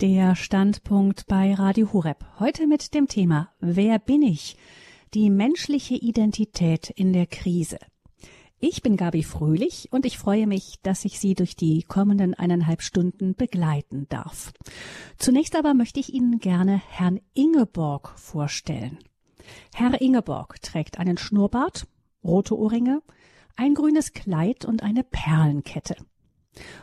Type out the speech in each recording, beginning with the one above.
Der Standpunkt bei Radio Hureb. Heute mit dem Thema Wer bin ich? Die menschliche Identität in der Krise. Ich bin Gabi Fröhlich und ich freue mich, dass ich Sie durch die kommenden eineinhalb Stunden begleiten darf. Zunächst aber möchte ich Ihnen gerne Herrn Ingeborg vorstellen. Herr Ingeborg trägt einen Schnurrbart, rote Ohrringe, ein grünes Kleid und eine Perlenkette.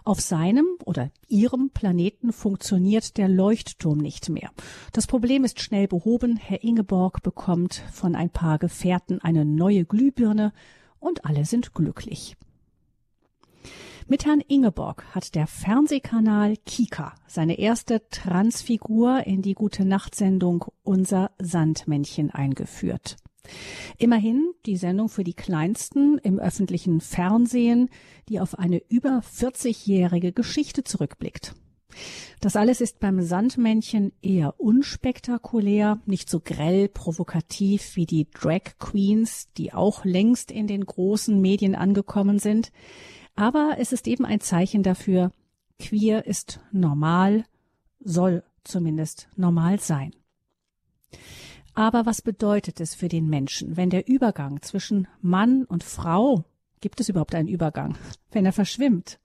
Auf seinem oder ihrem Planeten funktioniert der Leuchtturm nicht mehr. Das Problem ist schnell behoben. Herr Ingeborg bekommt von ein paar Gefährten eine neue Glühbirne und alle sind glücklich. Mit Herrn Ingeborg hat der Fernsehkanal Kika seine erste Transfigur in die Gute Nacht Sendung Unser Sandmännchen eingeführt. Immerhin die Sendung für die Kleinsten im öffentlichen Fernsehen, die auf eine über 40-jährige Geschichte zurückblickt. Das alles ist beim Sandmännchen eher unspektakulär, nicht so grell provokativ wie die Drag Queens, die auch längst in den großen Medien angekommen sind. Aber es ist eben ein Zeichen dafür, queer ist normal, soll zumindest normal sein. Aber was bedeutet es für den Menschen, wenn der Übergang zwischen Mann und Frau, gibt es überhaupt einen Übergang, wenn er verschwimmt?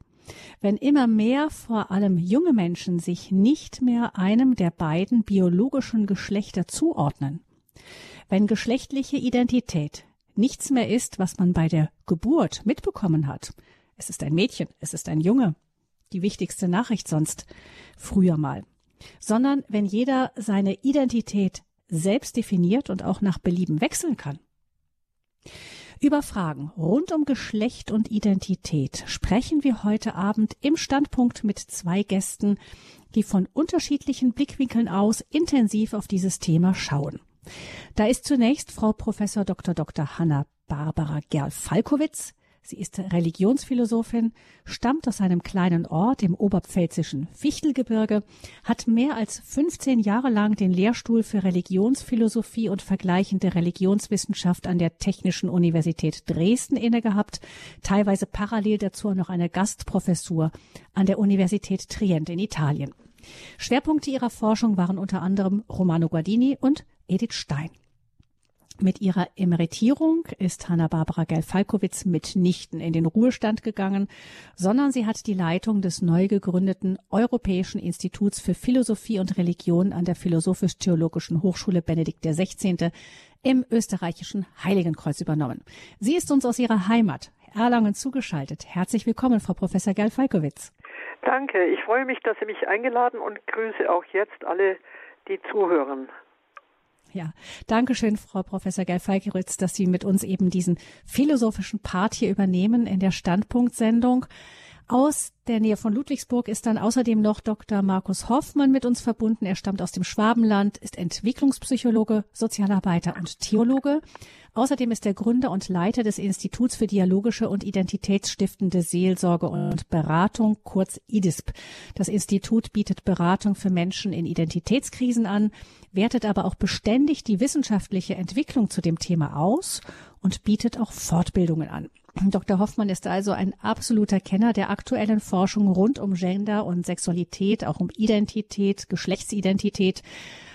Wenn immer mehr, vor allem junge Menschen, sich nicht mehr einem der beiden biologischen Geschlechter zuordnen? Wenn geschlechtliche Identität nichts mehr ist, was man bei der Geburt mitbekommen hat, es ist ein Mädchen, es ist ein Junge, die wichtigste Nachricht sonst früher mal, sondern wenn jeder seine Identität selbst definiert und auch nach Belieben wechseln kann. Über Fragen rund um Geschlecht und Identität sprechen wir heute Abend im Standpunkt mit zwei Gästen, die von unterschiedlichen Blickwinkeln aus intensiv auf dieses Thema schauen. Da ist zunächst Frau Professor Dr. Dr. Hanna Barbara Gerl-Falkowitz. Sie ist Religionsphilosophin, stammt aus einem kleinen Ort im oberpfälzischen Fichtelgebirge, hat mehr als 15 Jahre lang den Lehrstuhl für Religionsphilosophie und vergleichende Religionswissenschaft an der Technischen Universität Dresden innegehabt, teilweise parallel dazu noch eine Gastprofessur an der Universität Trient in Italien. Schwerpunkte ihrer Forschung waren unter anderem Romano Guardini und Edith Stein. Mit ihrer Emeritierung ist Hanna-Barbara Geil-Falkowitz mitnichten in den Ruhestand gegangen, sondern sie hat die Leitung des neu gegründeten Europäischen Instituts für Philosophie und Religion an der Philosophisch-Theologischen Hochschule Benedikt XVI. im österreichischen Heiligenkreuz übernommen. Sie ist uns aus ihrer Heimat Erlangen zugeschaltet. Herzlich willkommen, Frau Professor Geil-Falkowitz. Danke. Ich freue mich, dass Sie mich eingeladen und grüße auch jetzt alle, die zuhören. Ja, danke schön, Frau Professor Geil-Falkeritz, dass Sie mit uns eben diesen philosophischen Part hier übernehmen in der Standpunktsendung. Aus der Nähe von Ludwigsburg ist dann außerdem noch Dr. Markus Hoffmann mit uns verbunden. Er stammt aus dem Schwabenland, ist Entwicklungspsychologe, Sozialarbeiter und Theologe. Außerdem ist er Gründer und Leiter des Instituts für dialogische und identitätsstiftende Seelsorge und Beratung, kurz IDISP. Das Institut bietet Beratung für Menschen in Identitätskrisen an, wertet aber auch beständig die wissenschaftliche Entwicklung zu dem Thema aus und bietet auch Fortbildungen an. Dr. Hoffmann ist also ein absoluter Kenner der aktuellen Forschung rund um Gender und Sexualität, auch um Identität, Geschlechtsidentität.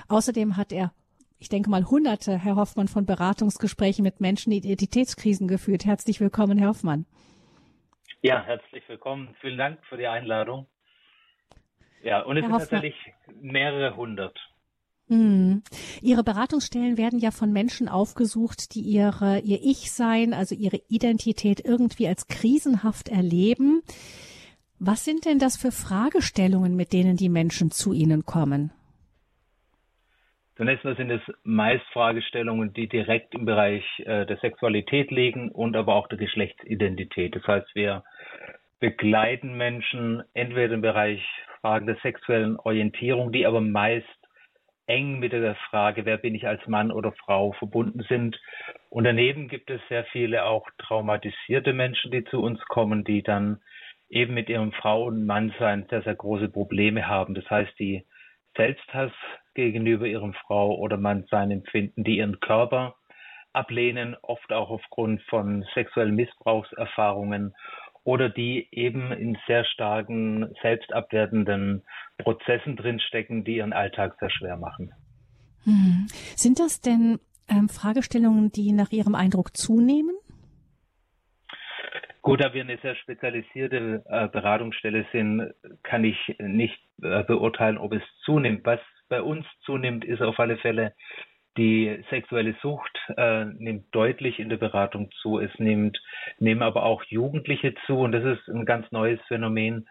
Außerdem hat er, ich denke mal, hunderte, Herr Hoffmann, von Beratungsgesprächen mit Menschen, die Identitätskrisen geführt. Herzlich willkommen, Herr Hoffmann. Ja, herzlich willkommen. Vielen Dank für die Einladung. Ja, und es Herr sind Hoffmann. tatsächlich mehrere hundert. Hm. Ihre Beratungsstellen werden ja von Menschen aufgesucht, die ihre, ihr Ich-Sein, also ihre Identität irgendwie als krisenhaft erleben. Was sind denn das für Fragestellungen, mit denen die Menschen zu Ihnen kommen? Zunächst mal sind es meist Fragestellungen, die direkt im Bereich äh, der Sexualität liegen und aber auch der Geschlechtsidentität. Das heißt, wir begleiten Menschen entweder im Bereich Fragen der sexuellen Orientierung, die aber meist eng mit der Frage, wer bin ich als Mann oder Frau verbunden sind. Und daneben gibt es sehr viele auch traumatisierte Menschen, die zu uns kommen, die dann eben mit ihrem Frau- und Mannsein sehr, sehr große Probleme haben. Das heißt, die Selbsthass gegenüber ihrem Frau oder Mannsein empfinden, die ihren Körper ablehnen, oft auch aufgrund von sexuellen Missbrauchserfahrungen oder die eben in sehr starken selbstabwertenden Prozessen drinstecken, die ihren Alltag sehr schwer machen. Hm. Sind das denn ähm, Fragestellungen, die nach Ihrem Eindruck zunehmen? Gut, da wir eine sehr spezialisierte äh, Beratungsstelle sind, kann ich nicht äh, beurteilen, ob es zunimmt. Was bei uns zunimmt, ist auf alle Fälle die sexuelle Sucht äh, nimmt deutlich in der Beratung zu. Es nimmt, nehmen aber auch Jugendliche zu und das ist ein ganz neues Phänomen,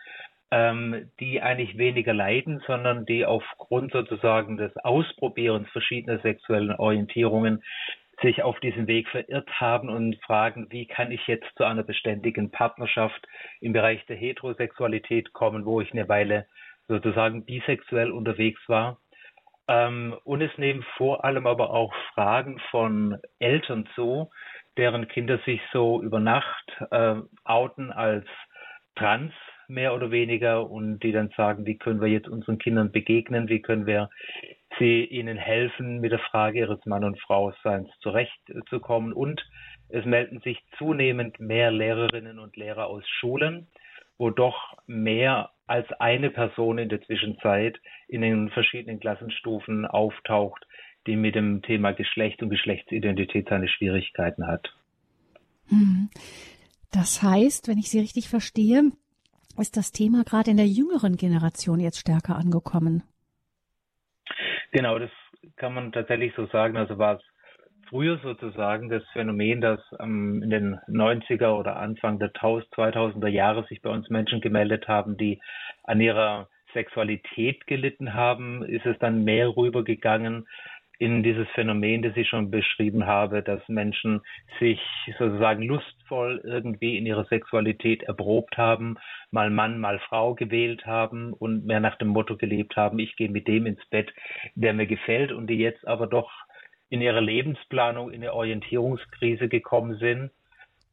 ähm, die eigentlich weniger leiden, sondern die aufgrund sozusagen des Ausprobierens verschiedener sexuellen Orientierungen sich auf diesem Weg verirrt haben und fragen, wie kann ich jetzt zu einer beständigen Partnerschaft im Bereich der Heterosexualität kommen, wo ich eine Weile sozusagen bisexuell unterwegs war ähm, und es nehmen vor allem aber auch Fragen von Eltern zu, deren Kinder sich so über Nacht äh, outen als trans mehr oder weniger und die dann sagen, wie können wir jetzt unseren Kindern begegnen, wie können wir sie ihnen helfen, mit der Frage ihres Mann- und Frau-Seins zurechtzukommen. Und es melden sich zunehmend mehr Lehrerinnen und Lehrer aus Schulen, wo doch mehr als eine Person in der Zwischenzeit in den verschiedenen Klassenstufen auftaucht, die mit dem Thema Geschlecht und Geschlechtsidentität seine Schwierigkeiten hat. Hm. Das heißt, wenn ich Sie richtig verstehe, ist das Thema gerade in der jüngeren Generation jetzt stärker angekommen. Genau, das kann man tatsächlich so sagen. Also war es früher sozusagen das Phänomen, dass ähm, in den 90er oder Anfang der 2000er Jahre sich bei uns Menschen gemeldet haben, die an ihrer Sexualität gelitten haben, ist es dann mehr rübergegangen in dieses Phänomen, das ich schon beschrieben habe, dass Menschen sich sozusagen lustvoll irgendwie in ihrer Sexualität erprobt haben, mal Mann, mal Frau gewählt haben und mehr nach dem Motto gelebt haben, ich gehe mit dem ins Bett, der mir gefällt und die jetzt aber doch in ihrer Lebensplanung in eine Orientierungskrise gekommen sind.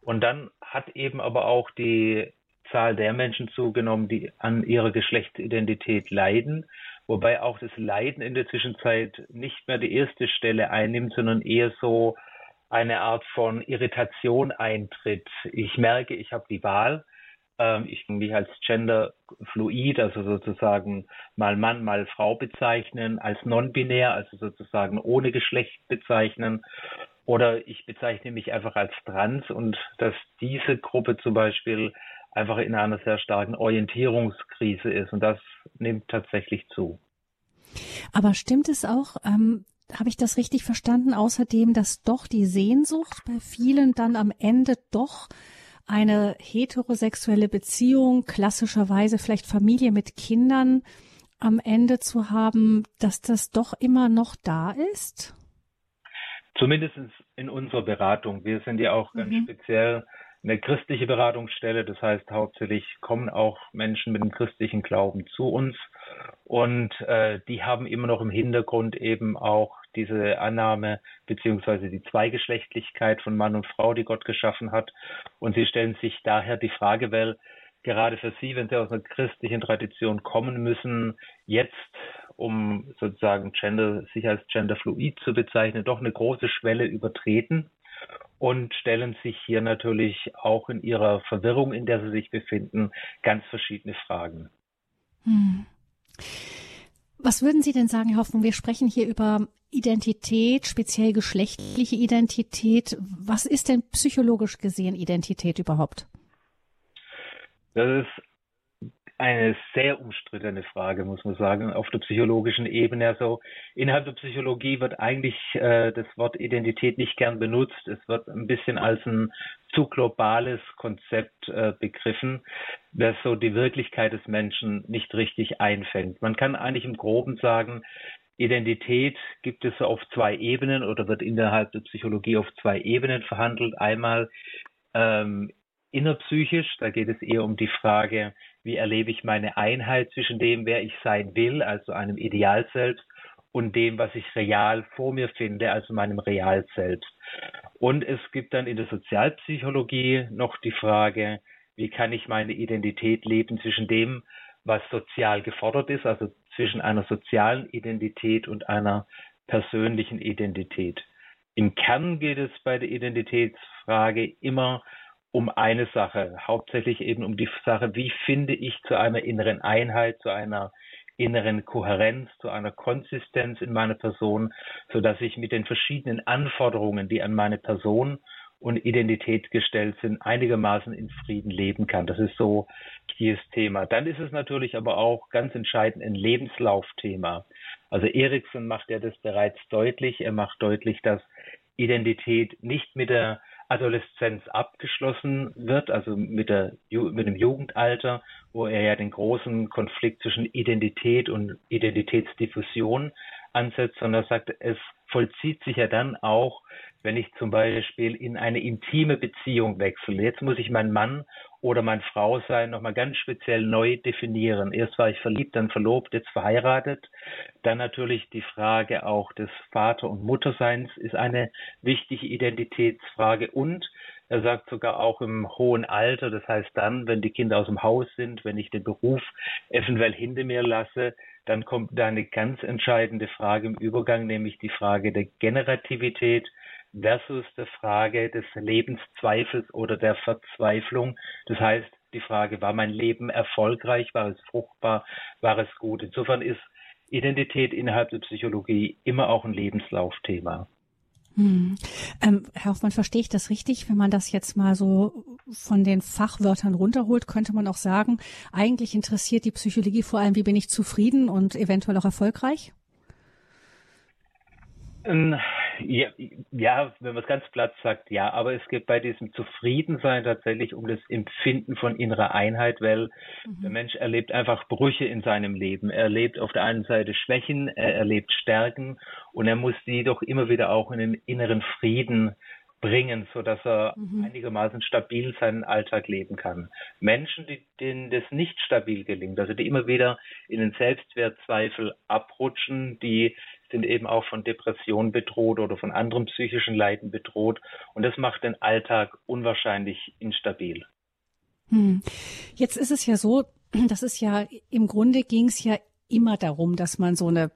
Und dann hat eben aber auch die Zahl der Menschen zugenommen, die an ihrer Geschlechtsidentität leiden, wobei auch das Leiden in der Zwischenzeit nicht mehr die erste Stelle einnimmt, sondern eher so eine Art von Irritation eintritt. Ich merke, ich habe die Wahl, ich kann mich als genderfluid, also sozusagen mal Mann, mal Frau bezeichnen, als non-binär, also sozusagen ohne Geschlecht bezeichnen. Oder ich bezeichne mich einfach als trans und dass diese Gruppe zum Beispiel einfach in einer sehr starken Orientierungskrise ist und das nimmt tatsächlich zu. Aber stimmt es auch, ähm, habe ich das richtig verstanden, außerdem, dass doch die Sehnsucht bei vielen dann am Ende doch eine heterosexuelle Beziehung, klassischerweise vielleicht Familie mit Kindern am Ende zu haben, dass das doch immer noch da ist? Zumindest in unserer Beratung. Wir sind ja auch ganz mhm. speziell eine christliche Beratungsstelle. Das heißt, hauptsächlich kommen auch Menschen mit dem christlichen Glauben zu uns. Und äh, die haben immer noch im Hintergrund eben auch diese Annahme beziehungsweise die Zweigeschlechtlichkeit von Mann und Frau, die Gott geschaffen hat. Und sie stellen sich daher die Frage, weil gerade für sie, wenn sie aus einer christlichen Tradition kommen müssen, jetzt, um sozusagen Gender, sich als genderfluid zu bezeichnen, doch eine große Schwelle übertreten und stellen sich hier natürlich auch in ihrer Verwirrung, in der sie sich befinden, ganz verschiedene Fragen. Hm. Was würden Sie denn sagen, Herr Hoffmann? Wir sprechen hier über Identität, speziell geschlechtliche Identität. Was ist denn psychologisch gesehen Identität überhaupt? Das ist eine sehr umstrittene Frage, muss man sagen, auf der psychologischen Ebene. Also innerhalb der Psychologie wird eigentlich äh, das Wort Identität nicht gern benutzt. Es wird ein bisschen als ein zu globales Konzept äh, begriffen, das so die Wirklichkeit des Menschen nicht richtig einfängt. Man kann eigentlich im Groben sagen, Identität gibt es auf zwei Ebenen oder wird innerhalb der Psychologie auf zwei Ebenen verhandelt. Einmal ähm, innerpsychisch, da geht es eher um die Frage, wie erlebe ich meine Einheit zwischen dem, wer ich sein will, also einem Ideal selbst, und dem, was ich real vor mir finde, also meinem Real selbst. Und es gibt dann in der Sozialpsychologie noch die Frage, wie kann ich meine Identität leben zwischen dem, was sozial gefordert ist, also zwischen einer sozialen Identität und einer persönlichen Identität. Im Kern geht es bei der Identitätsfrage immer um eine Sache, hauptsächlich eben um die Sache, wie finde ich zu einer inneren Einheit, zu einer inneren Kohärenz, zu einer Konsistenz in meiner Person, so dass ich mit den verschiedenen Anforderungen, die an meine Person und Identität gestellt sind, einigermaßen in Frieden leben kann. Das ist so dieses Thema. Dann ist es natürlich aber auch ganz entscheidend ein Lebenslaufthema. Also Erikson macht ja das bereits deutlich. Er macht deutlich, dass Identität nicht mit der Adoleszenz abgeschlossen wird, also mit, der, mit dem Jugendalter, wo er ja den großen Konflikt zwischen Identität und Identitätsdiffusion ansetzt, sondern er sagt, es vollzieht sich ja dann auch wenn ich zum Beispiel in eine intime Beziehung wechsle. Jetzt muss ich meinen Mann oder meine Frau sein nochmal ganz speziell neu definieren. Erst war ich verliebt, dann verlobt, jetzt verheiratet. Dann natürlich die Frage auch des Vater- und Mutterseins ist eine wichtige Identitätsfrage und er sagt sogar auch im hohen Alter, das heißt dann, wenn die Kinder aus dem Haus sind, wenn ich den Beruf eventuell hinter mir lasse, dann kommt da eine ganz entscheidende Frage im Übergang, nämlich die Frage der Generativität versus der Frage des Lebenszweifels oder der Verzweiflung. Das heißt, die Frage, war mein Leben erfolgreich, war es fruchtbar, war es gut? Insofern ist Identität innerhalb der Psychologie immer auch ein Lebenslaufthema. Hm. Ähm, Herr Hoffmann, verstehe ich das richtig? Wenn man das jetzt mal so von den Fachwörtern runterholt, könnte man auch sagen, eigentlich interessiert die Psychologie vor allem, wie bin ich zufrieden und eventuell auch erfolgreich? Ähm, ja, ja, wenn man es ganz platt sagt, ja, aber es geht bei diesem Zufriedensein tatsächlich um das Empfinden von innerer Einheit, weil mhm. der Mensch erlebt einfach Brüche in seinem Leben. Er erlebt auf der einen Seite Schwächen, er erlebt Stärken und er muss die doch immer wieder auch in den inneren Frieden bringen, so dass er mhm. einigermaßen stabil seinen Alltag leben kann. Menschen, die, denen das nicht stabil gelingt, also die immer wieder in den Selbstwertzweifel abrutschen, die sind eben auch von Depressionen bedroht oder von anderen psychischen Leiden bedroht. Und das macht den Alltag unwahrscheinlich instabil. Hm. Jetzt ist es ja so, das ist ja im Grunde ging es ja immer darum, dass man so eine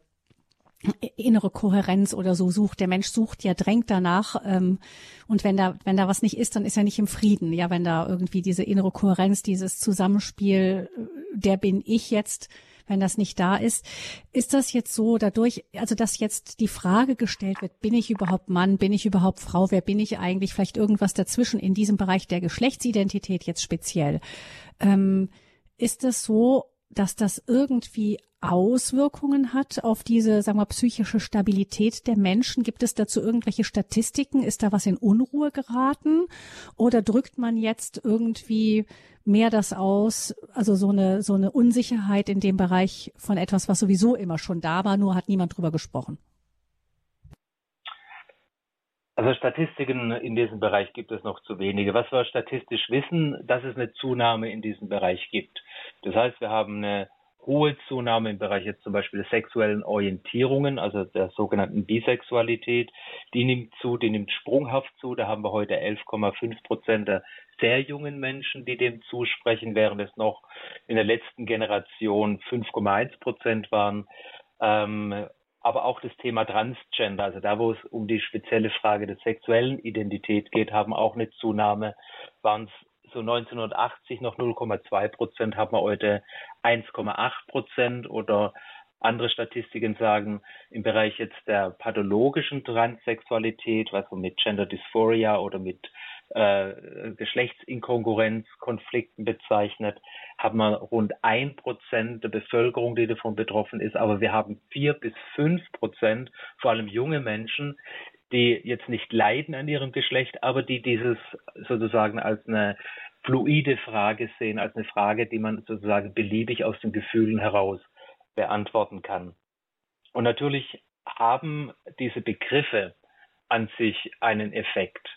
innere Kohärenz oder so sucht. Der Mensch sucht ja, drängt danach. Ähm, und wenn da, wenn da was nicht ist, dann ist er nicht im Frieden. Ja, wenn da irgendwie diese innere Kohärenz, dieses Zusammenspiel, äh, der bin ich jetzt, wenn das nicht da ist. Ist das jetzt so dadurch, also dass jetzt die Frage gestellt wird, bin ich überhaupt Mann, bin ich überhaupt Frau, wer bin ich eigentlich, vielleicht irgendwas dazwischen in diesem Bereich der Geschlechtsidentität jetzt speziell. Ähm, ist das so, dass das irgendwie Auswirkungen hat auf diese, sagen wir, psychische Stabilität der Menschen? Gibt es dazu irgendwelche Statistiken? Ist da was in Unruhe geraten? Oder drückt man jetzt irgendwie mehr das aus, also so eine, so eine Unsicherheit in dem Bereich von etwas, was sowieso immer schon da war, nur hat niemand drüber gesprochen? Also Statistiken in diesem Bereich gibt es noch zu wenige. Was wir statistisch wissen, dass es eine Zunahme in diesem Bereich gibt. Das heißt, wir haben eine hohe Zunahme im Bereich jetzt zum Beispiel der sexuellen Orientierungen, also der sogenannten Bisexualität. Die nimmt zu, die nimmt sprunghaft zu. Da haben wir heute 11,5 Prozent der sehr jungen Menschen, die dem zusprechen, während es noch in der letzten Generation 5,1 Prozent waren. Ähm, aber auch das Thema Transgender, also da, wo es um die spezielle Frage der sexuellen Identität geht, haben auch eine Zunahme, waren es so 1980 noch 0,2 Prozent, haben wir heute 1,8 Prozent. Oder andere Statistiken sagen, im Bereich jetzt der pathologischen Transsexualität, was man mit Gender Dysphoria oder mit äh, Geschlechtsinkongruenz, Konflikten bezeichnet, haben wir rund ein Prozent der Bevölkerung, die davon betroffen ist, aber wir haben vier bis fünf Prozent, vor allem junge Menschen, die jetzt nicht leiden an ihrem Geschlecht, aber die dieses sozusagen als eine fluide Frage sehen, als eine Frage, die man sozusagen beliebig aus den Gefühlen heraus beantworten kann. Und natürlich haben diese Begriffe an sich einen Effekt.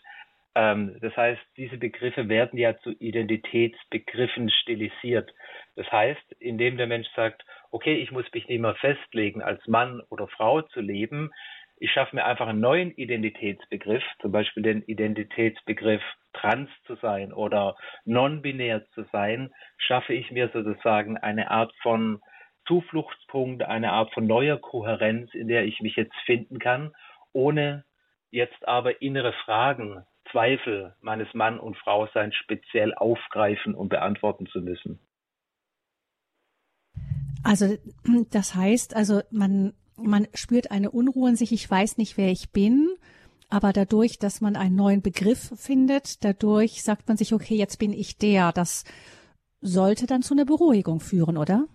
Ähm, das heißt, diese Begriffe werden ja zu Identitätsbegriffen stilisiert. Das heißt, indem der Mensch sagt, okay, ich muss mich nicht mehr festlegen, als Mann oder Frau zu leben, ich schaffe mir einfach einen neuen Identitätsbegriff, zum Beispiel den Identitätsbegriff trans zu sein oder non-binär zu sein, schaffe ich mir sozusagen eine Art von Zufluchtspunkt, eine Art von neuer Kohärenz, in der ich mich jetzt finden kann, ohne jetzt aber innere Fragen Zweifel meines Mann- und Frauseins speziell aufgreifen und beantworten zu müssen. Also das heißt, also man, man spürt eine Unruhe in sich, ich weiß nicht, wer ich bin, aber dadurch, dass man einen neuen Begriff findet, dadurch sagt man sich, okay, jetzt bin ich der. Das sollte dann zu einer Beruhigung führen, oder?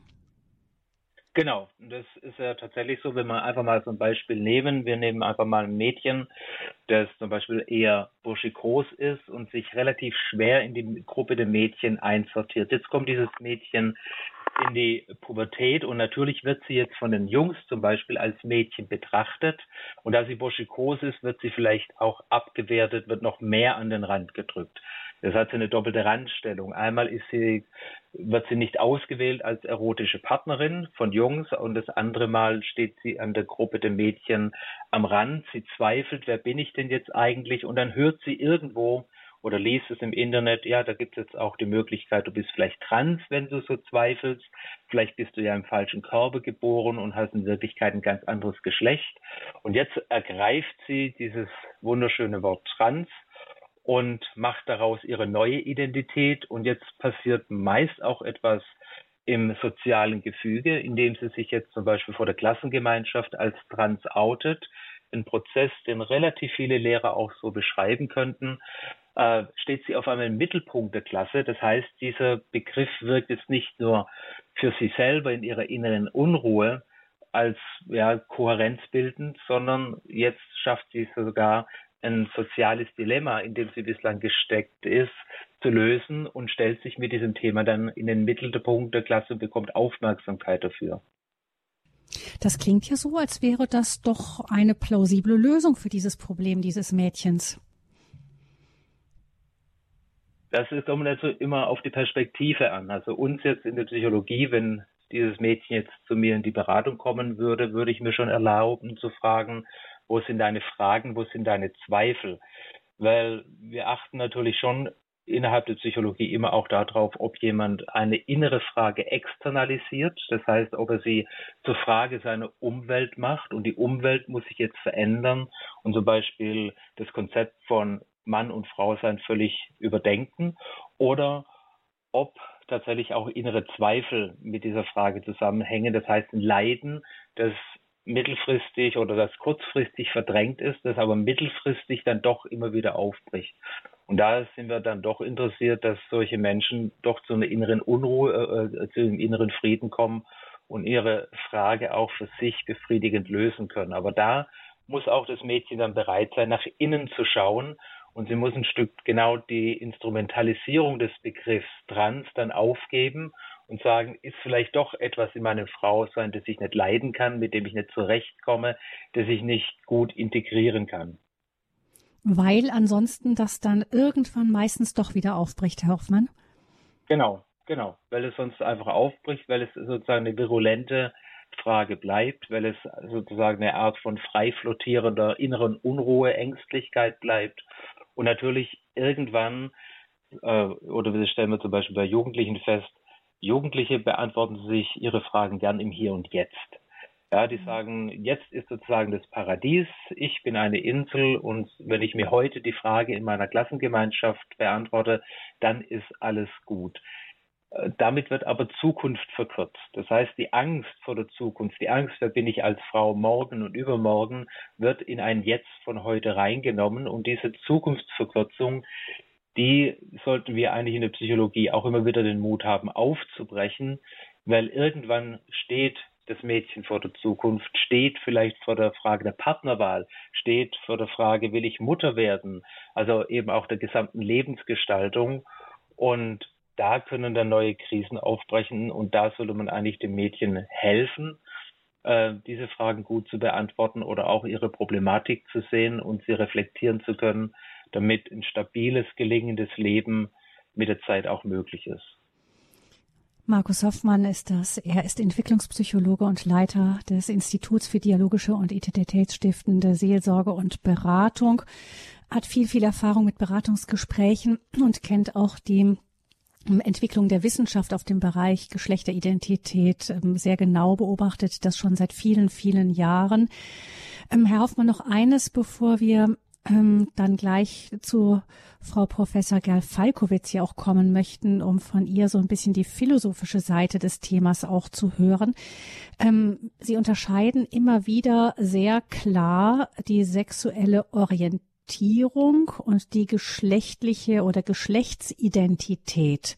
Genau, das ist ja tatsächlich so, wenn wir einfach mal so ein Beispiel nehmen. Wir nehmen einfach mal ein Mädchen, das zum Beispiel eher burschikos ist und sich relativ schwer in die Gruppe der Mädchen einsortiert. Jetzt kommt dieses Mädchen in die Pubertät und natürlich wird sie jetzt von den Jungs zum Beispiel als Mädchen betrachtet und da sie burschikos ist, wird sie vielleicht auch abgewertet, wird noch mehr an den Rand gedrückt. Das hat sie eine doppelte Randstellung. Einmal ist sie, wird sie nicht ausgewählt als erotische Partnerin von Jungs und das andere Mal steht sie an der Gruppe der Mädchen am Rand. Sie zweifelt, wer bin ich denn jetzt eigentlich? Und dann hört sie irgendwo oder liest es im Internet, ja, da gibt es jetzt auch die Möglichkeit, du bist vielleicht trans, wenn du so zweifelst. Vielleicht bist du ja im falschen Körper geboren und hast in Wirklichkeit ein ganz anderes Geschlecht. Und jetzt ergreift sie dieses wunderschöne Wort trans und macht daraus ihre neue Identität. Und jetzt passiert meist auch etwas im sozialen Gefüge, indem sie sich jetzt zum Beispiel vor der Klassengemeinschaft als trans outet. Ein Prozess, den relativ viele Lehrer auch so beschreiben könnten, äh, steht sie auf einmal im Mittelpunkt der Klasse. Das heißt, dieser Begriff wirkt jetzt nicht nur für sie selber in ihrer inneren Unruhe als ja, kohärenzbildend, sondern jetzt schafft sie sogar ein soziales Dilemma, in dem sie bislang gesteckt ist, zu lösen und stellt sich mit diesem Thema dann in den Mittelpunkt der Klasse und bekommt Aufmerksamkeit dafür. Das klingt ja so, als wäre das doch eine plausible Lösung für dieses Problem dieses Mädchens. Das kommt also immer auf die Perspektive an. Also uns jetzt in der Psychologie, wenn dieses Mädchen jetzt zu mir in die Beratung kommen würde, würde ich mir schon erlauben zu fragen, wo sind deine Fragen, wo sind deine Zweifel? Weil wir achten natürlich schon innerhalb der Psychologie immer auch darauf, ob jemand eine innere Frage externalisiert, das heißt, ob er sie zur Frage seiner Umwelt macht. Und die Umwelt muss sich jetzt verändern. Und zum Beispiel das Konzept von Mann und Frau sein völlig überdenken. Oder ob tatsächlich auch innere Zweifel mit dieser Frage zusammenhängen, das heißt ein Leiden, das mittelfristig oder das kurzfristig verdrängt ist, das aber mittelfristig dann doch immer wieder aufbricht. Und da sind wir dann doch interessiert, dass solche Menschen doch zu einer inneren Unruhe, äh, äh, zu einem inneren Frieden kommen und ihre Frage auch für sich befriedigend lösen können. Aber da muss auch das Mädchen dann bereit sein, nach innen zu schauen und sie muss ein Stück genau die Instrumentalisierung des Begriffs trans dann aufgeben und sagen, ist vielleicht doch etwas in meinem Frausein, das ich nicht leiden kann, mit dem ich nicht zurechtkomme, das ich nicht gut integrieren kann. Weil ansonsten das dann irgendwann meistens doch wieder aufbricht, Herr Hoffmann. Genau, genau. Weil es sonst einfach aufbricht, weil es sozusagen eine virulente Frage bleibt, weil es sozusagen eine Art von frei flottierender inneren Unruhe, Ängstlichkeit bleibt. Und natürlich irgendwann, äh, oder das stellen wir zum Beispiel bei Jugendlichen fest, Jugendliche beantworten sich ihre Fragen gern im Hier und Jetzt. Ja, die mhm. sagen, jetzt ist sozusagen das Paradies, ich bin eine Insel und wenn ich mir heute die Frage in meiner Klassengemeinschaft beantworte, dann ist alles gut. Äh, damit wird aber Zukunft verkürzt. Das heißt, die Angst vor der Zukunft, die Angst, wer bin ich als Frau morgen und übermorgen, wird in ein Jetzt von heute reingenommen und diese Zukunftsverkürzung, die sollten wir eigentlich in der Psychologie auch immer wieder den Mut haben, aufzubrechen, weil irgendwann steht das Mädchen vor der Zukunft, steht vielleicht vor der Frage der Partnerwahl, steht vor der Frage, will ich Mutter werden, also eben auch der gesamten Lebensgestaltung. Und da können dann neue Krisen aufbrechen und da sollte man eigentlich dem Mädchen helfen, äh, diese Fragen gut zu beantworten oder auch ihre Problematik zu sehen und sie reflektieren zu können, damit ein stabiles, gelingendes Leben mit der Zeit auch möglich ist. Markus Hoffmann ist das. Er ist Entwicklungspsychologe und Leiter des Instituts für dialogische und identitätsstiftende Seelsorge und Beratung, hat viel, viel Erfahrung mit Beratungsgesprächen und kennt auch die Entwicklung der Wissenschaft auf dem Bereich Geschlechteridentität ähm, sehr genau beobachtet, das schon seit vielen, vielen Jahren. Ähm, Herr Hoffmann, noch eines, bevor wir ähm, dann gleich zu Frau Professor Gerl Falkowitz ja auch kommen möchten, um von ihr so ein bisschen die philosophische Seite des Themas auch zu hören. Ähm, Sie unterscheiden immer wieder sehr klar die sexuelle Orientierung und die geschlechtliche oder Geschlechtsidentität.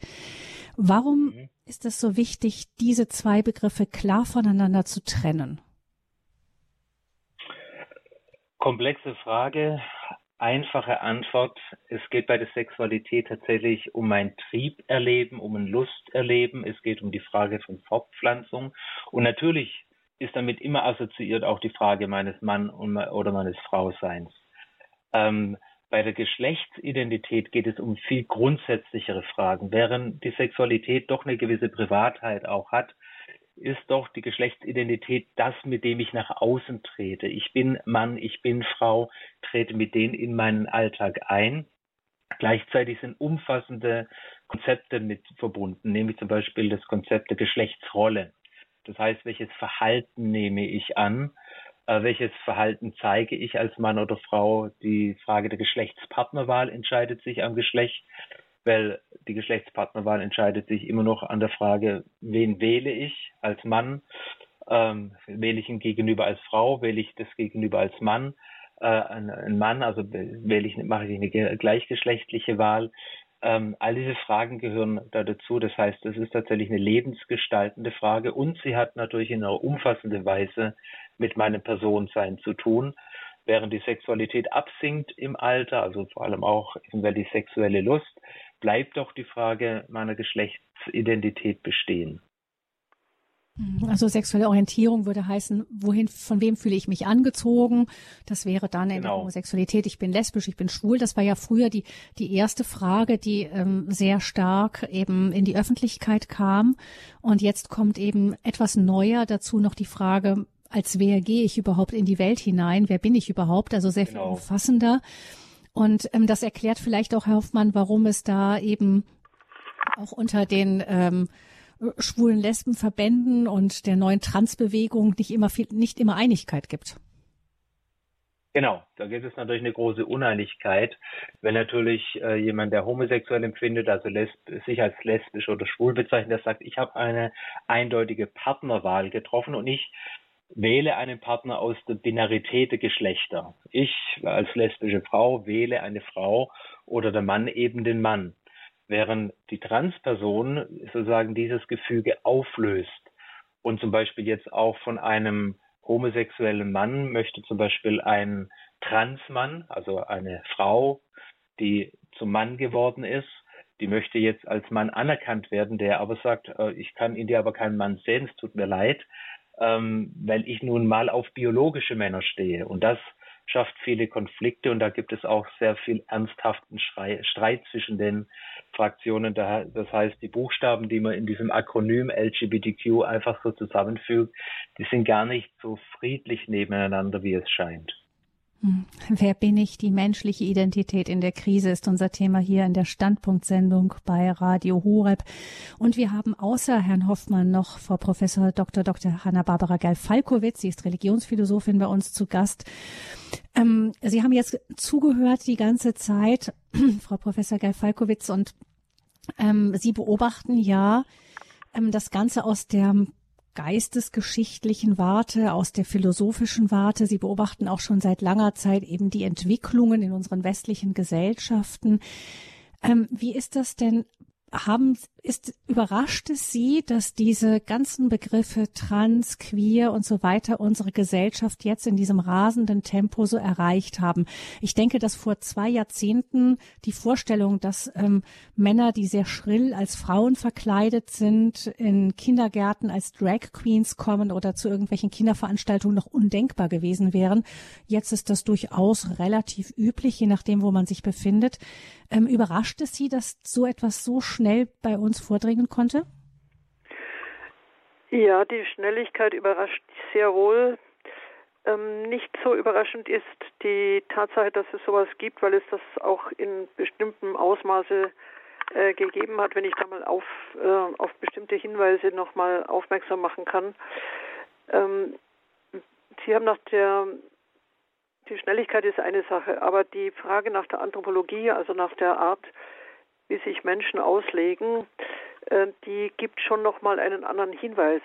Warum mhm. ist es so wichtig, diese zwei Begriffe klar voneinander zu trennen? Komplexe Frage, einfache Antwort. Es geht bei der Sexualität tatsächlich um ein Trieberleben, um ein Lusterleben. Es geht um die Frage von Fortpflanzung. Und natürlich ist damit immer assoziiert auch die Frage meines Mann oder meines Frauseins. Ähm, bei der Geschlechtsidentität geht es um viel grundsätzlichere Fragen. Während die Sexualität doch eine gewisse Privatheit auch hat, ist doch die Geschlechtsidentität das, mit dem ich nach außen trete. Ich bin Mann, ich bin Frau, trete mit denen in meinen Alltag ein. Gleichzeitig sind umfassende Konzepte mit verbunden, nämlich zum Beispiel das Konzept der Geschlechtsrolle. Das heißt, welches Verhalten nehme ich an? Äh, welches Verhalten zeige ich als Mann oder Frau? Die Frage der Geschlechtspartnerwahl entscheidet sich am Geschlecht weil die Geschlechtspartnerwahl entscheidet sich immer noch an der Frage, wen wähle ich als Mann, ähm, wähle ich ihn gegenüber als Frau, wähle ich das gegenüber als Mann, äh, ein, Mann, also wähle ich, mache ich eine gleichgeschlechtliche Wahl. Ähm, all diese Fragen gehören da dazu. Das heißt, es ist tatsächlich eine lebensgestaltende Frage und sie hat natürlich in einer umfassenden Weise mit meinem Personensein zu tun. Während die Sexualität absinkt im Alter, also vor allem auch die sexuelle Lust, bleibt doch die Frage meiner Geschlechtsidentität bestehen. Also sexuelle Orientierung würde heißen, wohin, von wem fühle ich mich angezogen? Das wäre dann in genau. der Homosexualität, ich bin lesbisch, ich bin schwul. Das war ja früher die, die erste Frage, die ähm, sehr stark eben in die Öffentlichkeit kam. Und jetzt kommt eben etwas neuer dazu noch die Frage, als wer gehe ich überhaupt in die Welt hinein? Wer bin ich überhaupt? Also sehr viel genau. umfassender. Und ähm, das erklärt vielleicht auch, Herr Hoffmann, warum es da eben auch unter den ähm, schwulen Lesbenverbänden und der neuen Transbewegung nicht immer viel, nicht immer Einigkeit gibt. Genau, da gibt es natürlich eine große Uneinigkeit, wenn natürlich äh, jemand, der homosexuell empfindet, also lesb sich als lesbisch oder schwul bezeichnet, der sagt, ich habe eine eindeutige Partnerwahl getroffen und ich wähle einen Partner aus der Binarität der Geschlechter. Ich als lesbische Frau wähle eine Frau oder der Mann eben den Mann. Während die Transperson sozusagen dieses Gefüge auflöst und zum Beispiel jetzt auch von einem homosexuellen Mann möchte zum Beispiel ein Transmann, also eine Frau, die zum Mann geworden ist, die möchte jetzt als Mann anerkannt werden, der aber sagt, äh, ich kann in dir aber keinen Mann sehen, es tut mir leid, ähm, weil ich nun mal auf biologische Männer stehe. Und das schafft viele Konflikte und da gibt es auch sehr viel ernsthaften Schrei Streit zwischen den Fraktionen. Das heißt, die Buchstaben, die man in diesem Akronym LGBTQ einfach so zusammenfügt, die sind gar nicht so friedlich nebeneinander, wie es scheint. Hm. Wer bin ich? Die menschliche Identität in der Krise ist unser Thema hier in der Standpunktsendung bei Radio Horeb. Und wir haben außer Herrn Hoffmann noch Frau Professor Dr. Dr. Hanna-Barbara Geil-Falkowitz. Sie ist Religionsphilosophin bei uns zu Gast. Ähm, Sie haben jetzt zugehört die ganze Zeit, Frau Professor Geil-Falkowitz, und ähm, Sie beobachten ja ähm, das Ganze aus der geistesgeschichtlichen Warte, aus der philosophischen Warte. Sie beobachten auch schon seit langer Zeit eben die Entwicklungen in unseren westlichen Gesellschaften. Ähm, wie ist das denn haben, ist, überrascht es Sie, dass diese ganzen Begriffe trans, queer und so weiter unsere Gesellschaft jetzt in diesem rasenden Tempo so erreicht haben? Ich denke, dass vor zwei Jahrzehnten die Vorstellung, dass ähm, Männer, die sehr schrill als Frauen verkleidet sind, in Kindergärten als Drag Queens kommen oder zu irgendwelchen Kinderveranstaltungen noch undenkbar gewesen wären. Jetzt ist das durchaus relativ üblich, je nachdem, wo man sich befindet. Ähm, überrascht es Sie, dass so etwas so schnell bei uns vordringen konnte? Ja, die Schnelligkeit überrascht sehr wohl. Ähm, nicht so überraschend ist die Tatsache, dass es sowas gibt, weil es das auch in bestimmtem Ausmaße äh, gegeben hat, wenn ich da mal auf, äh, auf bestimmte Hinweise nochmal aufmerksam machen kann. Ähm, Sie haben nach der die Schnelligkeit ist eine Sache, aber die Frage nach der Anthropologie, also nach der Art, wie sich Menschen auslegen, äh, die gibt schon noch mal einen anderen Hinweis.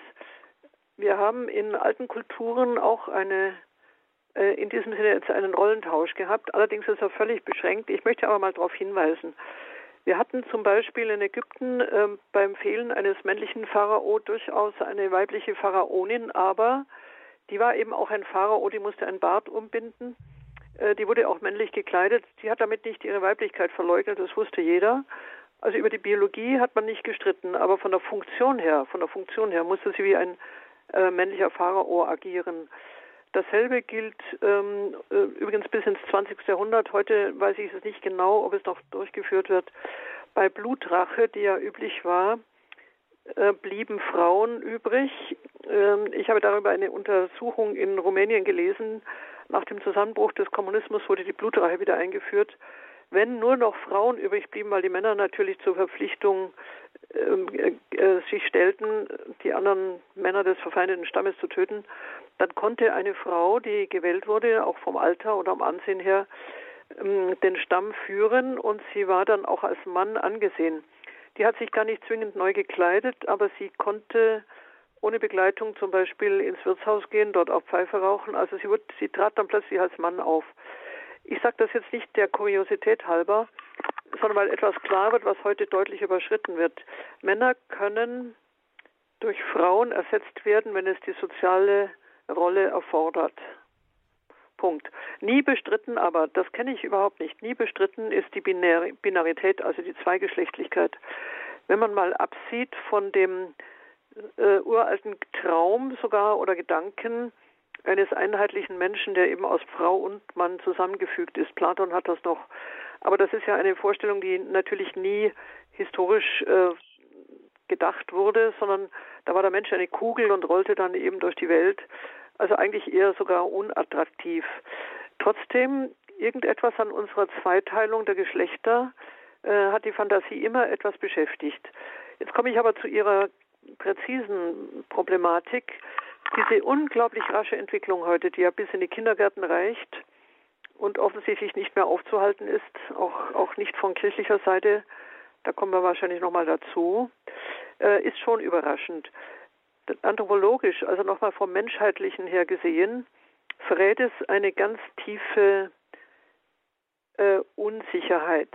Wir haben in alten Kulturen auch eine äh, in diesem Sinne jetzt einen Rollentausch gehabt. Allerdings ist er völlig beschränkt. Ich möchte aber mal darauf hinweisen. Wir hatten zum Beispiel in Ägypten äh, beim Fehlen eines männlichen Pharao durchaus eine weibliche Pharaonin, aber die war eben auch ein Pharao, die musste ein Bart umbinden. Äh, die wurde auch männlich gekleidet. Die hat damit nicht ihre Weiblichkeit verleugnet, das wusste jeder. Also über die Biologie hat man nicht gestritten, aber von der Funktion her, von der Funktion her musste sie wie ein äh, männlicher Pharao agieren. Dasselbe gilt ähm, äh, übrigens bis ins 20. Jahrhundert. Heute weiß ich es nicht genau, ob es noch durchgeführt wird. Bei Blutrache, die ja üblich war, äh, blieben Frauen übrig. Ähm, ich habe darüber eine Untersuchung in Rumänien gelesen. Nach dem Zusammenbruch des Kommunismus wurde die Blutrache wieder eingeführt. Wenn nur noch Frauen übrig blieben, weil die Männer natürlich zur Verpflichtung ähm, äh, äh, sich stellten, die anderen Männer des verfeindeten Stammes zu töten, dann konnte eine Frau, die gewählt wurde, auch vom Alter oder am Ansehen her, ähm, den Stamm führen und sie war dann auch als Mann angesehen. Die hat sich gar nicht zwingend neu gekleidet, aber sie konnte ohne Begleitung zum Beispiel ins Wirtshaus gehen, dort auch Pfeife rauchen. Also sie, wird, sie trat dann plötzlich als Mann auf. Ich sage das jetzt nicht der Kuriosität halber, sondern weil etwas klar wird, was heute deutlich überschritten wird. Männer können durch Frauen ersetzt werden, wenn es die soziale Rolle erfordert. Punkt. Nie bestritten, aber das kenne ich überhaupt nicht. Nie bestritten ist die Binarität, also die Zweigeschlechtlichkeit. Wenn man mal absieht von dem äh, uralten Traum sogar oder Gedanken eines einheitlichen Menschen, der eben aus Frau und Mann zusammengefügt ist. Platon hat das noch. Aber das ist ja eine Vorstellung, die natürlich nie historisch äh, gedacht wurde, sondern da war der Mensch eine Kugel und rollte dann eben durch die Welt. Also eigentlich eher sogar unattraktiv. Trotzdem, irgendetwas an unserer Zweiteilung der Geschlechter äh, hat die Fantasie immer etwas beschäftigt. Jetzt komme ich aber zu Ihrer präzisen Problematik. Diese unglaublich rasche Entwicklung heute, die ja bis in die Kindergärten reicht und offensichtlich nicht mehr aufzuhalten ist, auch, auch nicht von kirchlicher Seite, da kommen wir wahrscheinlich nochmal dazu, äh, ist schon überraschend. Anthropologisch, also nochmal vom Menschheitlichen her gesehen, verrät es eine ganz tiefe äh, Unsicherheit.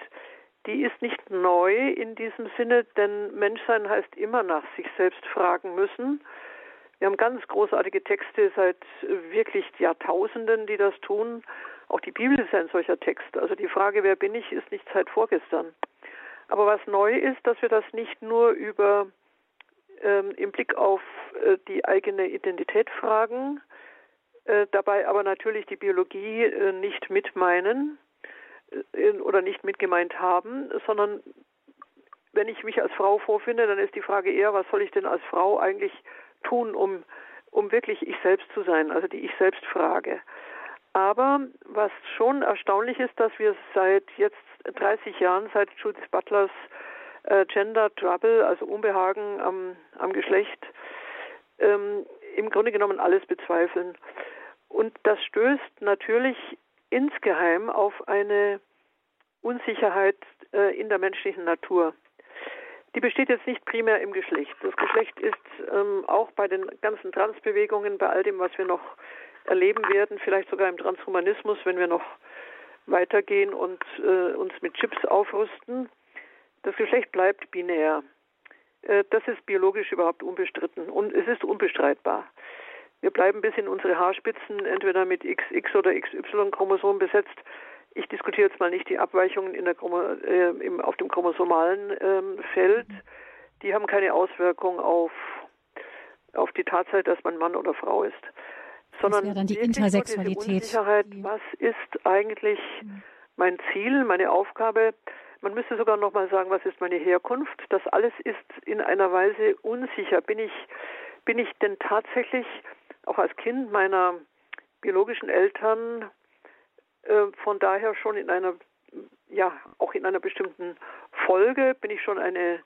Die ist nicht neu in diesem Sinne, denn Menschsein heißt immer nach sich selbst fragen müssen. Wir haben ganz großartige Texte seit wirklich Jahrtausenden, die das tun. Auch die Bibel ist ein solcher Text. Also die Frage, wer bin ich, ist nicht seit vorgestern. Aber was neu ist, dass wir das nicht nur über ähm, im Blick auf äh, die eigene Identität fragen, äh, dabei aber natürlich die Biologie äh, nicht mitmeinen oder nicht mitgemeint haben, sondern wenn ich mich als Frau vorfinde, dann ist die Frage eher, was soll ich denn als Frau eigentlich tun, um, um wirklich ich selbst zu sein, also die ich selbst Frage. Aber was schon erstaunlich ist, dass wir seit jetzt 30 Jahren, seit Judith Butlers äh, Gender Trouble, also Unbehagen am, am Geschlecht, ähm, im Grunde genommen alles bezweifeln. Und das stößt natürlich insgeheim auf eine Unsicherheit äh, in der menschlichen Natur. Die besteht jetzt nicht primär im Geschlecht. Das Geschlecht ist ähm, auch bei den ganzen Transbewegungen, bei all dem, was wir noch erleben werden, vielleicht sogar im Transhumanismus, wenn wir noch weitergehen und äh, uns mit Chips aufrüsten. Das Geschlecht bleibt binär. Äh, das ist biologisch überhaupt unbestritten und es ist unbestreitbar. Wir bleiben bis in unsere Haarspitzen entweder mit XX oder XY-Chromosom besetzt ich diskutiere jetzt mal nicht die Abweichungen in der äh, im, auf dem chromosomalen ähm, Feld. Die haben keine Auswirkung auf, auf die Tatsache, dass man Mann oder Frau ist. Sondern das dann die Intersexualität. Unsicherheit, was ist eigentlich mhm. mein Ziel, meine Aufgabe? Man müsste sogar noch mal sagen, was ist meine Herkunft? Das alles ist in einer Weise unsicher. Bin ich, bin ich denn tatsächlich auch als Kind meiner biologischen Eltern äh, von daher schon in einer, ja, auch in einer bestimmten Folge bin ich schon eine,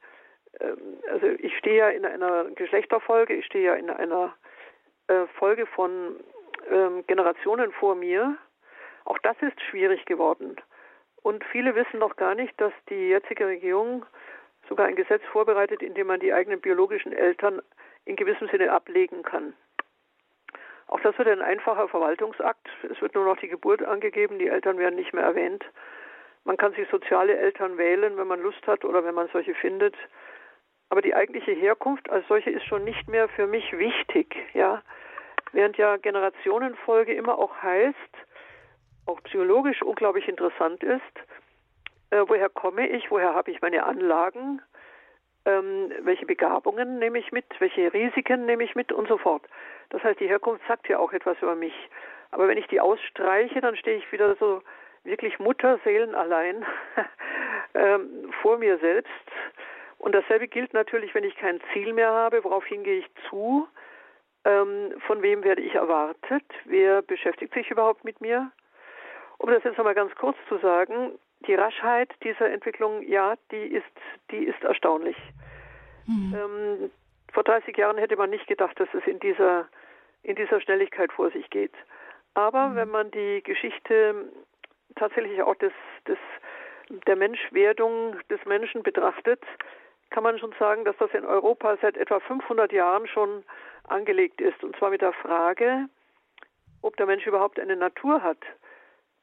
ähm, also ich stehe ja in einer Geschlechterfolge, ich stehe ja in einer äh, Folge von ähm, Generationen vor mir. Auch das ist schwierig geworden. Und viele wissen noch gar nicht, dass die jetzige Regierung sogar ein Gesetz vorbereitet, in dem man die eigenen biologischen Eltern in gewissem Sinne ablegen kann. Auch das wird ein einfacher Verwaltungsakt. Es wird nur noch die Geburt angegeben, die Eltern werden nicht mehr erwähnt. Man kann sich soziale Eltern wählen, wenn man Lust hat oder wenn man solche findet. Aber die eigentliche Herkunft als solche ist schon nicht mehr für mich wichtig, ja. Während ja Generationenfolge immer auch heißt, auch psychologisch unglaublich interessant ist, äh, woher komme ich, woher habe ich meine Anlagen, ähm, welche Begabungen nehme ich mit, welche Risiken nehme ich mit und so fort. Das heißt, die Herkunft sagt ja auch etwas über mich. Aber wenn ich die ausstreiche, dann stehe ich wieder so wirklich Mutterseelen allein ähm, vor mir selbst. Und dasselbe gilt natürlich, wenn ich kein Ziel mehr habe, woraufhin gehe ich zu, ähm, von wem werde ich erwartet, wer beschäftigt sich überhaupt mit mir. Um das jetzt nochmal ganz kurz zu sagen, die Raschheit dieser Entwicklung, ja, die ist, die ist erstaunlich. Mhm. Ähm, vor 30 Jahren hätte man nicht gedacht, dass es in dieser, in dieser Schnelligkeit vor sich geht. Aber mhm. wenn man die Geschichte tatsächlich auch des, des, der Menschwerdung des Menschen betrachtet, kann man schon sagen, dass das in Europa seit etwa 500 Jahren schon angelegt ist. Und zwar mit der Frage, ob der Mensch überhaupt eine Natur hat.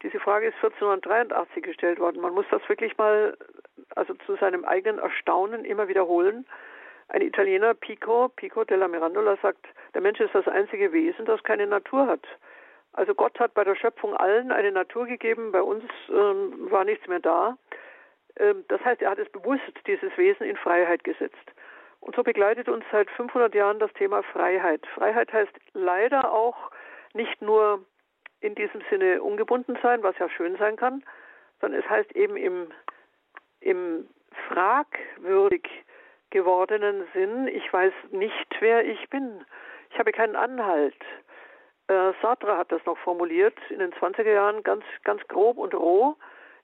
Diese Frage ist 1483 gestellt worden. Man muss das wirklich mal, also zu seinem eigenen Erstaunen immer wiederholen. Ein Italiener, Pico, Pico della Mirandola, sagt, der Mensch ist das einzige Wesen, das keine Natur hat. Also Gott hat bei der Schöpfung allen eine Natur gegeben, bei uns ähm, war nichts mehr da. Ähm, das heißt, er hat es bewusst, dieses Wesen in Freiheit gesetzt. Und so begleitet uns seit 500 Jahren das Thema Freiheit. Freiheit heißt leider auch nicht nur in diesem Sinne ungebunden sein, was ja schön sein kann, sondern es heißt eben im, im fragwürdig gewordenen Sinn, ich weiß nicht, wer ich bin. Ich habe keinen Anhalt. Äh, Sartre hat das noch formuliert in den 20er Jahren ganz, ganz grob und roh.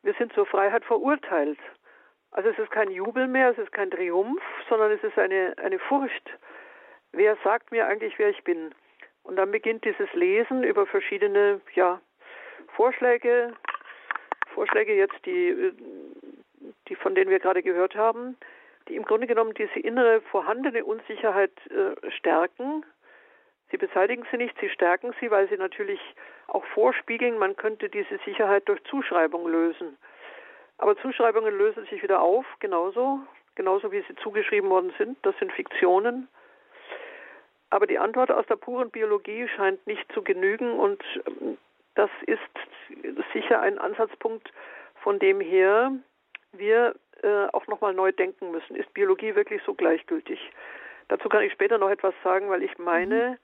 Wir sind zur Freiheit verurteilt. Also es ist kein Jubel mehr, es ist kein Triumph, sondern es ist eine, eine Furcht. Wer sagt mir eigentlich, wer ich bin? Und dann beginnt dieses Lesen über verschiedene ja, Vorschläge, Vorschläge jetzt, die, die von denen wir gerade gehört haben, die im Grunde genommen diese innere vorhandene Unsicherheit äh, stärken. Sie beseitigen sie nicht, sie stärken sie, weil sie natürlich auch vorspiegeln, man könnte diese Sicherheit durch Zuschreibung lösen. Aber Zuschreibungen lösen sich wieder auf, genauso, genauso wie sie zugeschrieben worden sind. Das sind Fiktionen. Aber die Antwort aus der puren Biologie scheint nicht zu genügen und ähm, das ist sicher ein Ansatzpunkt, von dem her wir äh, auch nochmal neu denken müssen. Ist Biologie wirklich so gleichgültig? Dazu kann ich später noch etwas sagen, weil ich meine,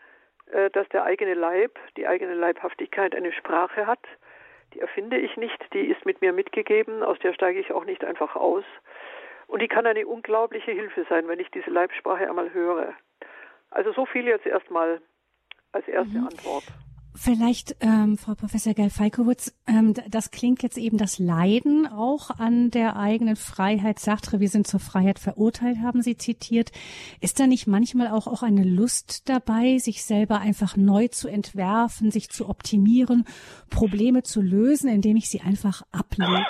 mhm. äh, dass der eigene Leib, die eigene Leibhaftigkeit eine Sprache hat, die erfinde ich nicht, die ist mit mir mitgegeben, aus der steige ich auch nicht einfach aus. Und die kann eine unglaubliche Hilfe sein, wenn ich diese Leibsprache einmal höre. Also so viel jetzt erstmal als erste mhm. Antwort. Vielleicht, ähm, Frau Professor Geil-Falkowitz, ähm, das klingt jetzt eben das Leiden auch an der eigenen Freiheit. Sartre, wir sind zur Freiheit verurteilt, haben Sie zitiert. Ist da nicht manchmal auch, auch eine Lust dabei, sich selber einfach neu zu entwerfen, sich zu optimieren, Probleme zu lösen, indem ich sie einfach ablege?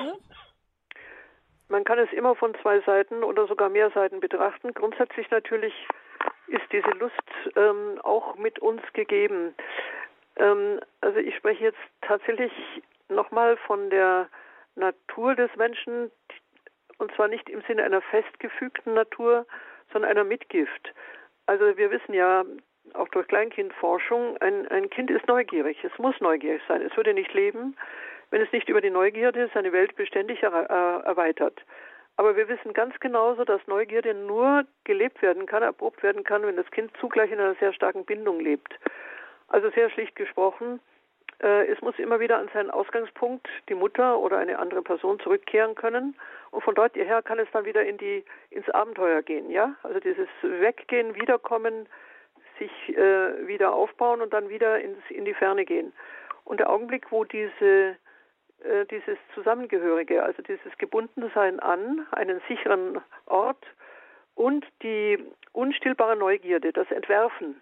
Man kann es immer von zwei Seiten oder sogar mehr Seiten betrachten. Grundsätzlich natürlich ist diese Lust ähm, auch mit uns gegeben. Ähm, also ich spreche jetzt tatsächlich nochmal von der Natur des Menschen, und zwar nicht im Sinne einer festgefügten Natur, sondern einer Mitgift. Also wir wissen ja auch durch Kleinkindforschung, ein, ein Kind ist neugierig, es muss neugierig sein, es würde nicht leben, wenn es nicht über die Neugierde seine Welt beständig er, äh, erweitert. Aber wir wissen ganz genauso, dass Neugierde nur gelebt werden kann, erprobt werden kann, wenn das Kind zugleich in einer sehr starken Bindung lebt. Also sehr schlicht gesprochen, äh, es muss immer wieder an seinen Ausgangspunkt, die Mutter oder eine andere Person zurückkehren können. Und von dort her kann es dann wieder in die, ins Abenteuer gehen, ja? Also dieses Weggehen, Wiederkommen, sich äh, wieder aufbauen und dann wieder ins, in die Ferne gehen. Und der Augenblick, wo diese, äh, dieses Zusammengehörige, also dieses Gebundensein an einen sicheren Ort und die unstillbare Neugierde, das Entwerfen,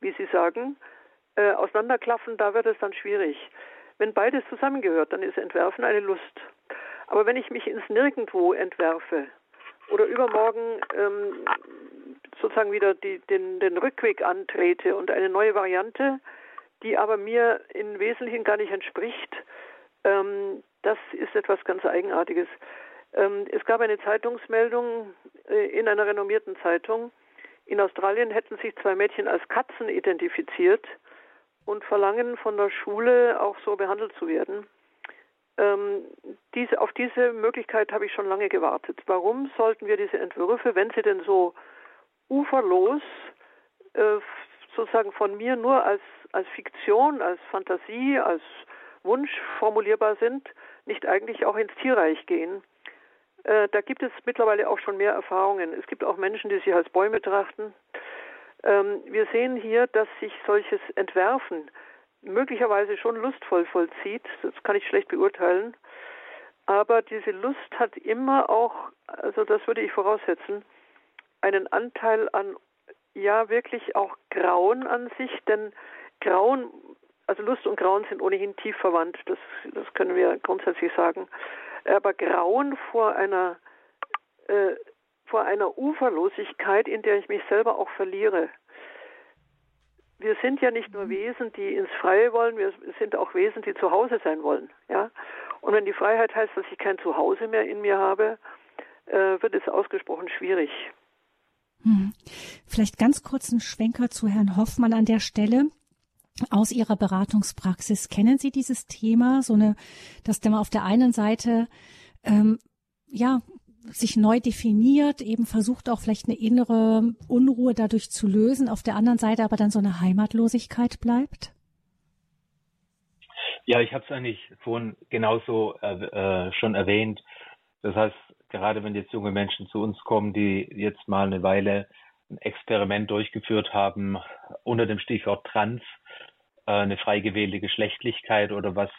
wie Sie sagen, äh, auseinanderklaffen, da wird es dann schwierig. Wenn beides zusammengehört, dann ist Entwerfen eine Lust. Aber wenn ich mich ins Nirgendwo entwerfe oder übermorgen ähm, sozusagen wieder die, den, den Rückweg antrete und eine neue Variante, die aber mir im Wesentlichen gar nicht entspricht, ähm, das ist etwas ganz Eigenartiges. Ähm, es gab eine Zeitungsmeldung äh, in einer renommierten Zeitung. In Australien hätten sich zwei Mädchen als Katzen identifiziert und verlangen von der Schule auch so behandelt zu werden. Ähm, diese, auf diese Möglichkeit habe ich schon lange gewartet. Warum sollten wir diese Entwürfe, wenn sie denn so uferlos äh, sozusagen von mir nur als, als Fiktion, als Fantasie, als Wunsch formulierbar sind, nicht eigentlich auch ins Tierreich gehen? Äh, da gibt es mittlerweile auch schon mehr Erfahrungen. Es gibt auch Menschen, die sich als Bäume trachten. Ähm, wir sehen hier, dass sich solches Entwerfen möglicherweise schon lustvoll vollzieht. Das kann ich schlecht beurteilen. Aber diese Lust hat immer auch, also das würde ich voraussetzen, einen Anteil an, ja, wirklich auch Grauen an sich, denn Grauen, also Lust und Grauen sind ohnehin tief verwandt, das, das können wir grundsätzlich sagen. Aber Grauen vor einer, äh, vor einer Uferlosigkeit, in der ich mich selber auch verliere wir sind ja nicht nur Wesen, die ins Freie wollen, wir sind auch Wesen, die zu Hause sein wollen. Ja? Und wenn die Freiheit heißt, dass ich kein Zuhause mehr in mir habe, äh, wird es ausgesprochen schwierig. Hm. Vielleicht ganz kurz einen Schwenker zu Herrn Hoffmann an der Stelle. Aus Ihrer Beratungspraxis kennen Sie dieses Thema, so eine, dass man auf der einen Seite ähm, ja sich neu definiert, eben versucht auch vielleicht eine innere Unruhe dadurch zu lösen, auf der anderen Seite aber dann so eine Heimatlosigkeit bleibt? Ja, ich habe es eigentlich vorhin genauso äh, schon erwähnt. Das heißt, gerade wenn jetzt junge Menschen zu uns kommen, die jetzt mal eine Weile ein Experiment durchgeführt haben unter dem Stichwort Trans, äh, eine frei gewählte Geschlechtlichkeit oder was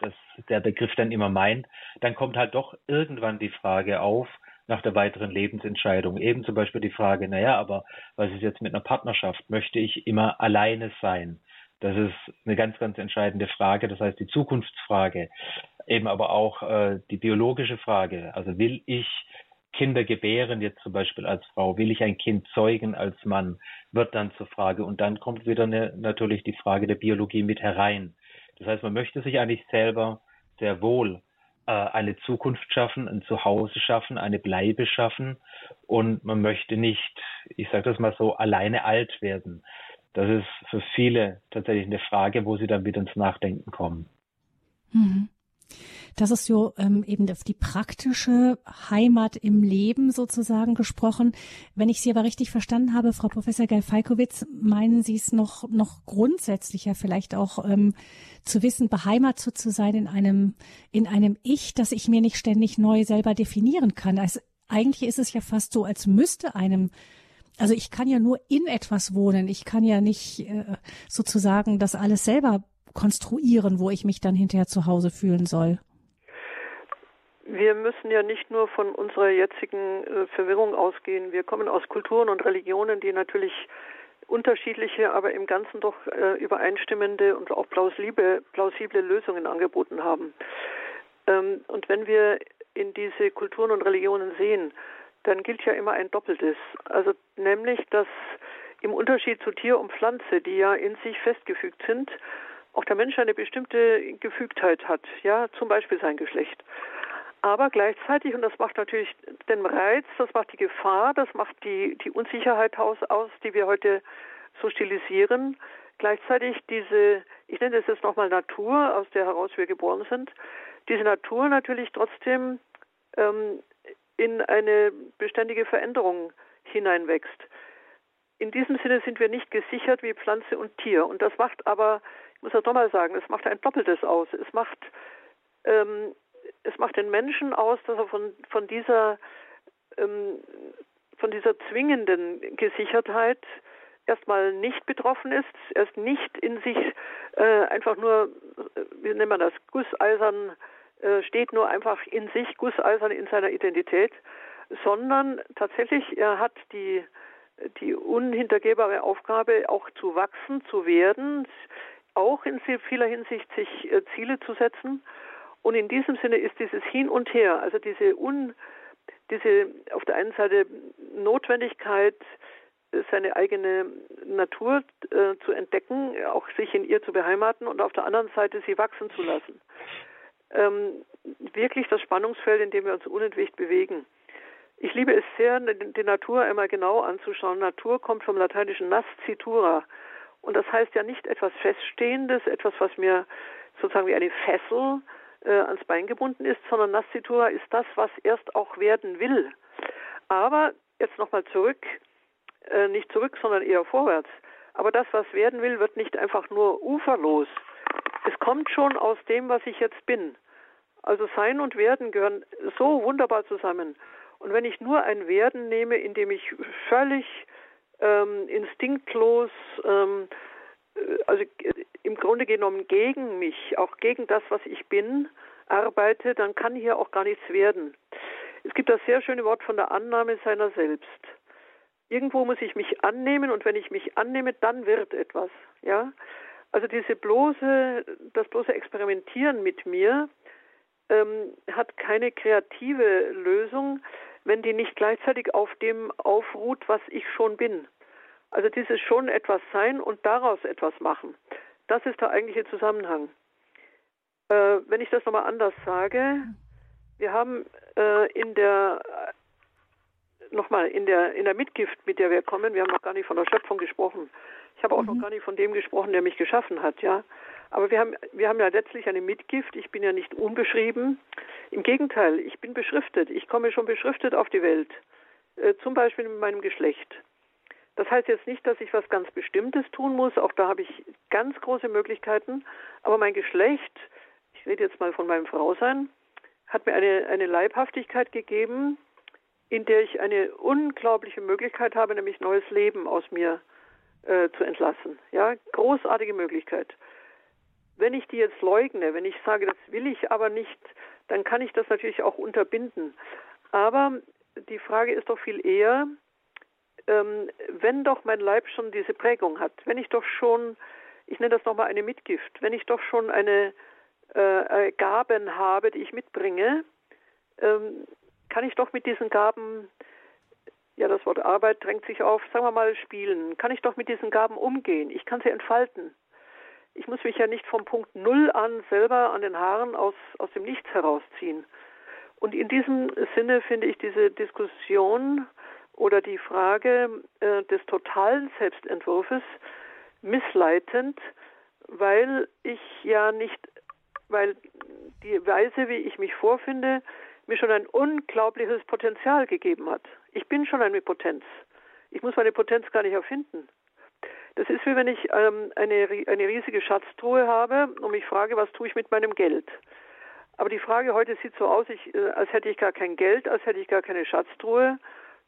das der Begriff dann immer meint, dann kommt halt doch irgendwann die Frage auf nach der weiteren Lebensentscheidung. Eben zum Beispiel die Frage, naja, aber was ist jetzt mit einer Partnerschaft? Möchte ich immer alleine sein? Das ist eine ganz, ganz entscheidende Frage. Das heißt, die Zukunftsfrage, eben aber auch äh, die biologische Frage. Also will ich Kinder gebären, jetzt zum Beispiel als Frau, will ich ein Kind zeugen als Mann, wird dann zur Frage. Und dann kommt wieder eine, natürlich die Frage der Biologie mit herein. Das heißt, man möchte sich eigentlich selber sehr wohl äh, eine Zukunft schaffen, ein Zuhause schaffen, eine Bleibe schaffen und man möchte nicht, ich sage das mal so, alleine alt werden. Das ist für viele tatsächlich eine Frage, wo sie dann wieder ins Nachdenken kommen. Mhm. Das ist so ähm, eben auf die praktische Heimat im Leben sozusagen gesprochen. Wenn ich Sie aber richtig verstanden habe, Frau Professor Geil-Falkowitz, meinen Sie es noch, noch grundsätzlicher vielleicht auch ähm, zu wissen, beheimatet zu sein in einem, in einem Ich, das ich mir nicht ständig neu selber definieren kann. Also eigentlich ist es ja fast so, als müsste einem also ich kann ja nur in etwas wohnen. Ich kann ja nicht äh, sozusagen das alles selber konstruieren, wo ich mich dann hinterher zu Hause fühlen soll. Wir müssen ja nicht nur von unserer jetzigen äh, Verwirrung ausgehen. Wir kommen aus Kulturen und Religionen, die natürlich unterschiedliche, aber im Ganzen doch äh, übereinstimmende und auch plausible, plausible Lösungen angeboten haben. Ähm, und wenn wir in diese Kulturen und Religionen sehen, dann gilt ja immer ein Doppeltes. Also nämlich, dass im Unterschied zu Tier und Pflanze, die ja in sich festgefügt sind, auch der Mensch eine bestimmte Gefügtheit hat, ja, zum Beispiel sein Geschlecht. Aber gleichzeitig, und das macht natürlich den Reiz, das macht die Gefahr, das macht die, die Unsicherheit aus, die wir heute so stilisieren, gleichzeitig diese, ich nenne das jetzt nochmal Natur, aus der heraus wir geboren sind, diese Natur natürlich trotzdem ähm, in eine beständige Veränderung hineinwächst. In diesem Sinne sind wir nicht gesichert wie Pflanze und Tier. Und das macht aber, muss das nochmal sagen, es macht ein Doppeltes aus. Es macht ähm, es macht den Menschen aus, dass er von, von dieser ähm, von dieser zwingenden Gesichertheit erstmal nicht betroffen ist, erst nicht in sich äh, einfach nur, wie nennt man das, gusseisern äh, steht nur einfach in sich, gusseisern in seiner Identität, sondern tatsächlich er hat die die unhintergehbare Aufgabe auch zu wachsen, zu werden, auch in vieler Hinsicht, sich äh, Ziele zu setzen. Und in diesem Sinne ist dieses Hin und Her, also diese, Un, diese auf der einen Seite Notwendigkeit, seine eigene Natur äh, zu entdecken, auch sich in ihr zu beheimaten und auf der anderen Seite sie wachsen zu lassen. Ähm, wirklich das Spannungsfeld, in dem wir uns unentwegt bewegen. Ich liebe es sehr, die Natur einmal genau anzuschauen. Natur kommt vom lateinischen nascitura. Und das heißt ja nicht etwas Feststehendes, etwas, was mir sozusagen wie eine Fessel äh, ans Bein gebunden ist, sondern nascitura ist das, was erst auch werden will. Aber jetzt nochmal zurück, äh, nicht zurück, sondern eher vorwärts. Aber das, was werden will, wird nicht einfach nur uferlos. Es kommt schon aus dem, was ich jetzt bin. Also Sein und Werden gehören so wunderbar zusammen. Und wenn ich nur ein Werden nehme, in dem ich völlig ähm, instinktlos, ähm, äh, also im Grunde genommen gegen mich, auch gegen das, was ich bin, arbeite, dann kann hier auch gar nichts werden. Es gibt das sehr schöne Wort von der Annahme seiner selbst. Irgendwo muss ich mich annehmen und wenn ich mich annehme, dann wird etwas. Ja, also diese bloße, das bloße Experimentieren mit mir ähm, hat keine kreative Lösung, wenn die nicht gleichzeitig auf dem aufruht, was ich schon bin. Also dieses schon etwas sein und daraus etwas machen. Das ist der eigentliche Zusammenhang. Äh, wenn ich das nochmal anders sage, wir haben äh, in der nochmal in der in der Mitgift, mit der wir kommen, wir haben noch gar nicht von der Schöpfung gesprochen. Ich habe auch mhm. noch gar nicht von dem gesprochen, der mich geschaffen hat, ja. Aber wir haben, wir haben ja letztlich eine Mitgift. Ich bin ja nicht unbeschrieben. Im Gegenteil, ich bin beschriftet. Ich komme schon beschriftet auf die Welt. Äh, zum Beispiel mit meinem Geschlecht. Das heißt jetzt nicht, dass ich was ganz Bestimmtes tun muss. Auch da habe ich ganz große Möglichkeiten. Aber mein Geschlecht, ich rede jetzt mal von meinem Frausein, hat mir eine, eine Leibhaftigkeit gegeben, in der ich eine unglaubliche Möglichkeit habe, nämlich neues Leben aus mir äh, zu entlassen. Ja, großartige Möglichkeit. Wenn ich die jetzt leugne, wenn ich sage, das will ich aber nicht, dann kann ich das natürlich auch unterbinden. Aber die Frage ist doch viel eher, ähm, wenn doch mein Leib schon diese Prägung hat, wenn ich doch schon, ich nenne das nochmal eine Mitgift, wenn ich doch schon eine äh, Gaben habe, die ich mitbringe, ähm, kann ich doch mit diesen Gaben, ja, das Wort Arbeit drängt sich auf, sagen wir mal, spielen, kann ich doch mit diesen Gaben umgehen. Ich kann sie entfalten ich muss mich ja nicht vom Punkt Null an selber an den Haaren aus, aus dem Nichts herausziehen. Und in diesem Sinne finde ich diese Diskussion oder die Frage äh, des totalen Selbstentwurfs missleitend, weil ich ja nicht, weil die Weise, wie ich mich vorfinde, mir schon ein unglaubliches Potenzial gegeben hat. Ich bin schon eine Potenz. Ich muss meine Potenz gar nicht erfinden. Das ist wie wenn ich ähm, eine, eine riesige Schatztruhe habe und mich frage, was tue ich mit meinem Geld? Aber die Frage heute sieht so aus, ich, äh, als hätte ich gar kein Geld, als hätte ich gar keine Schatztruhe,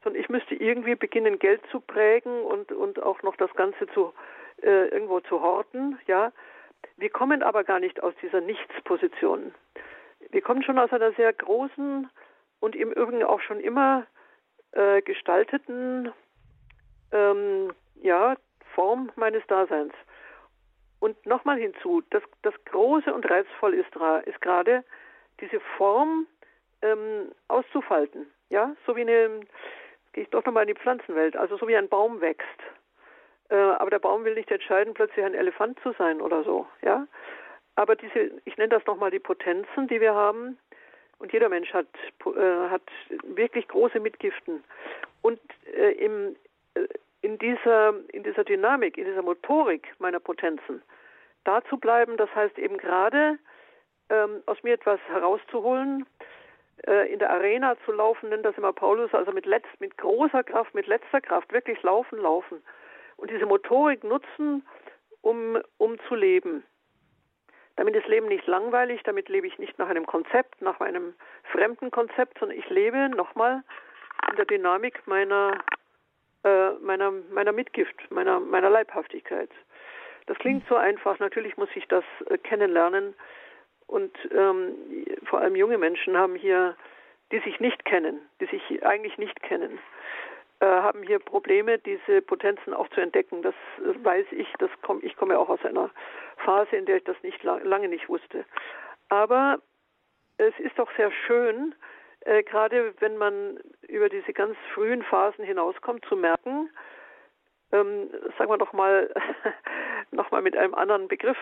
sondern ich müsste irgendwie beginnen, Geld zu prägen und, und auch noch das Ganze zu äh, irgendwo zu horten. Ja, wir kommen aber gar nicht aus dieser Nichtsposition. Wir kommen schon aus einer sehr großen und im Übrigen auch schon immer äh, gestalteten ähm, ja, Form meines Daseins. Und nochmal hinzu, das, das Große und Reizvolle ist, ist gerade diese Form ähm, auszufalten. Ja, so wie eine, gehe ich doch nochmal in die Pflanzenwelt, also so wie ein Baum wächst. Äh, aber der Baum will nicht entscheiden, plötzlich ein Elefant zu sein oder so. Ja, aber diese, ich nenne das nochmal die Potenzen, die wir haben. Und jeder Mensch hat, äh, hat wirklich große Mitgiften. Und äh, im, äh, in dieser, in dieser Dynamik, in dieser Motorik meiner Potenzen da zu bleiben, das heißt eben gerade ähm, aus mir etwas herauszuholen, äh, in der Arena zu laufen, nennt das immer Paulus, also mit, letzt, mit großer Kraft, mit letzter Kraft, wirklich laufen, laufen. Und diese Motorik nutzen, um, um zu leben. Damit ist Leben nicht langweilig, damit lebe ich nicht nach einem Konzept, nach einem fremden Konzept, sondern ich lebe nochmal in der Dynamik meiner äh, meiner, meiner Mitgift, meiner, meiner Leibhaftigkeit. Das klingt so einfach. Natürlich muss ich das äh, kennenlernen. Und ähm, vor allem junge Menschen haben hier, die sich nicht kennen, die sich eigentlich nicht kennen, äh, haben hier Probleme, diese Potenzen auch zu entdecken. Das weiß ich. Das komm, ich komme ja auch aus einer Phase, in der ich das nicht lange nicht wusste. Aber es ist doch sehr schön, äh, gerade wenn man über diese ganz frühen Phasen hinauskommt, zu merken, ähm, sagen wir doch mal, noch mal mit einem anderen Begriff,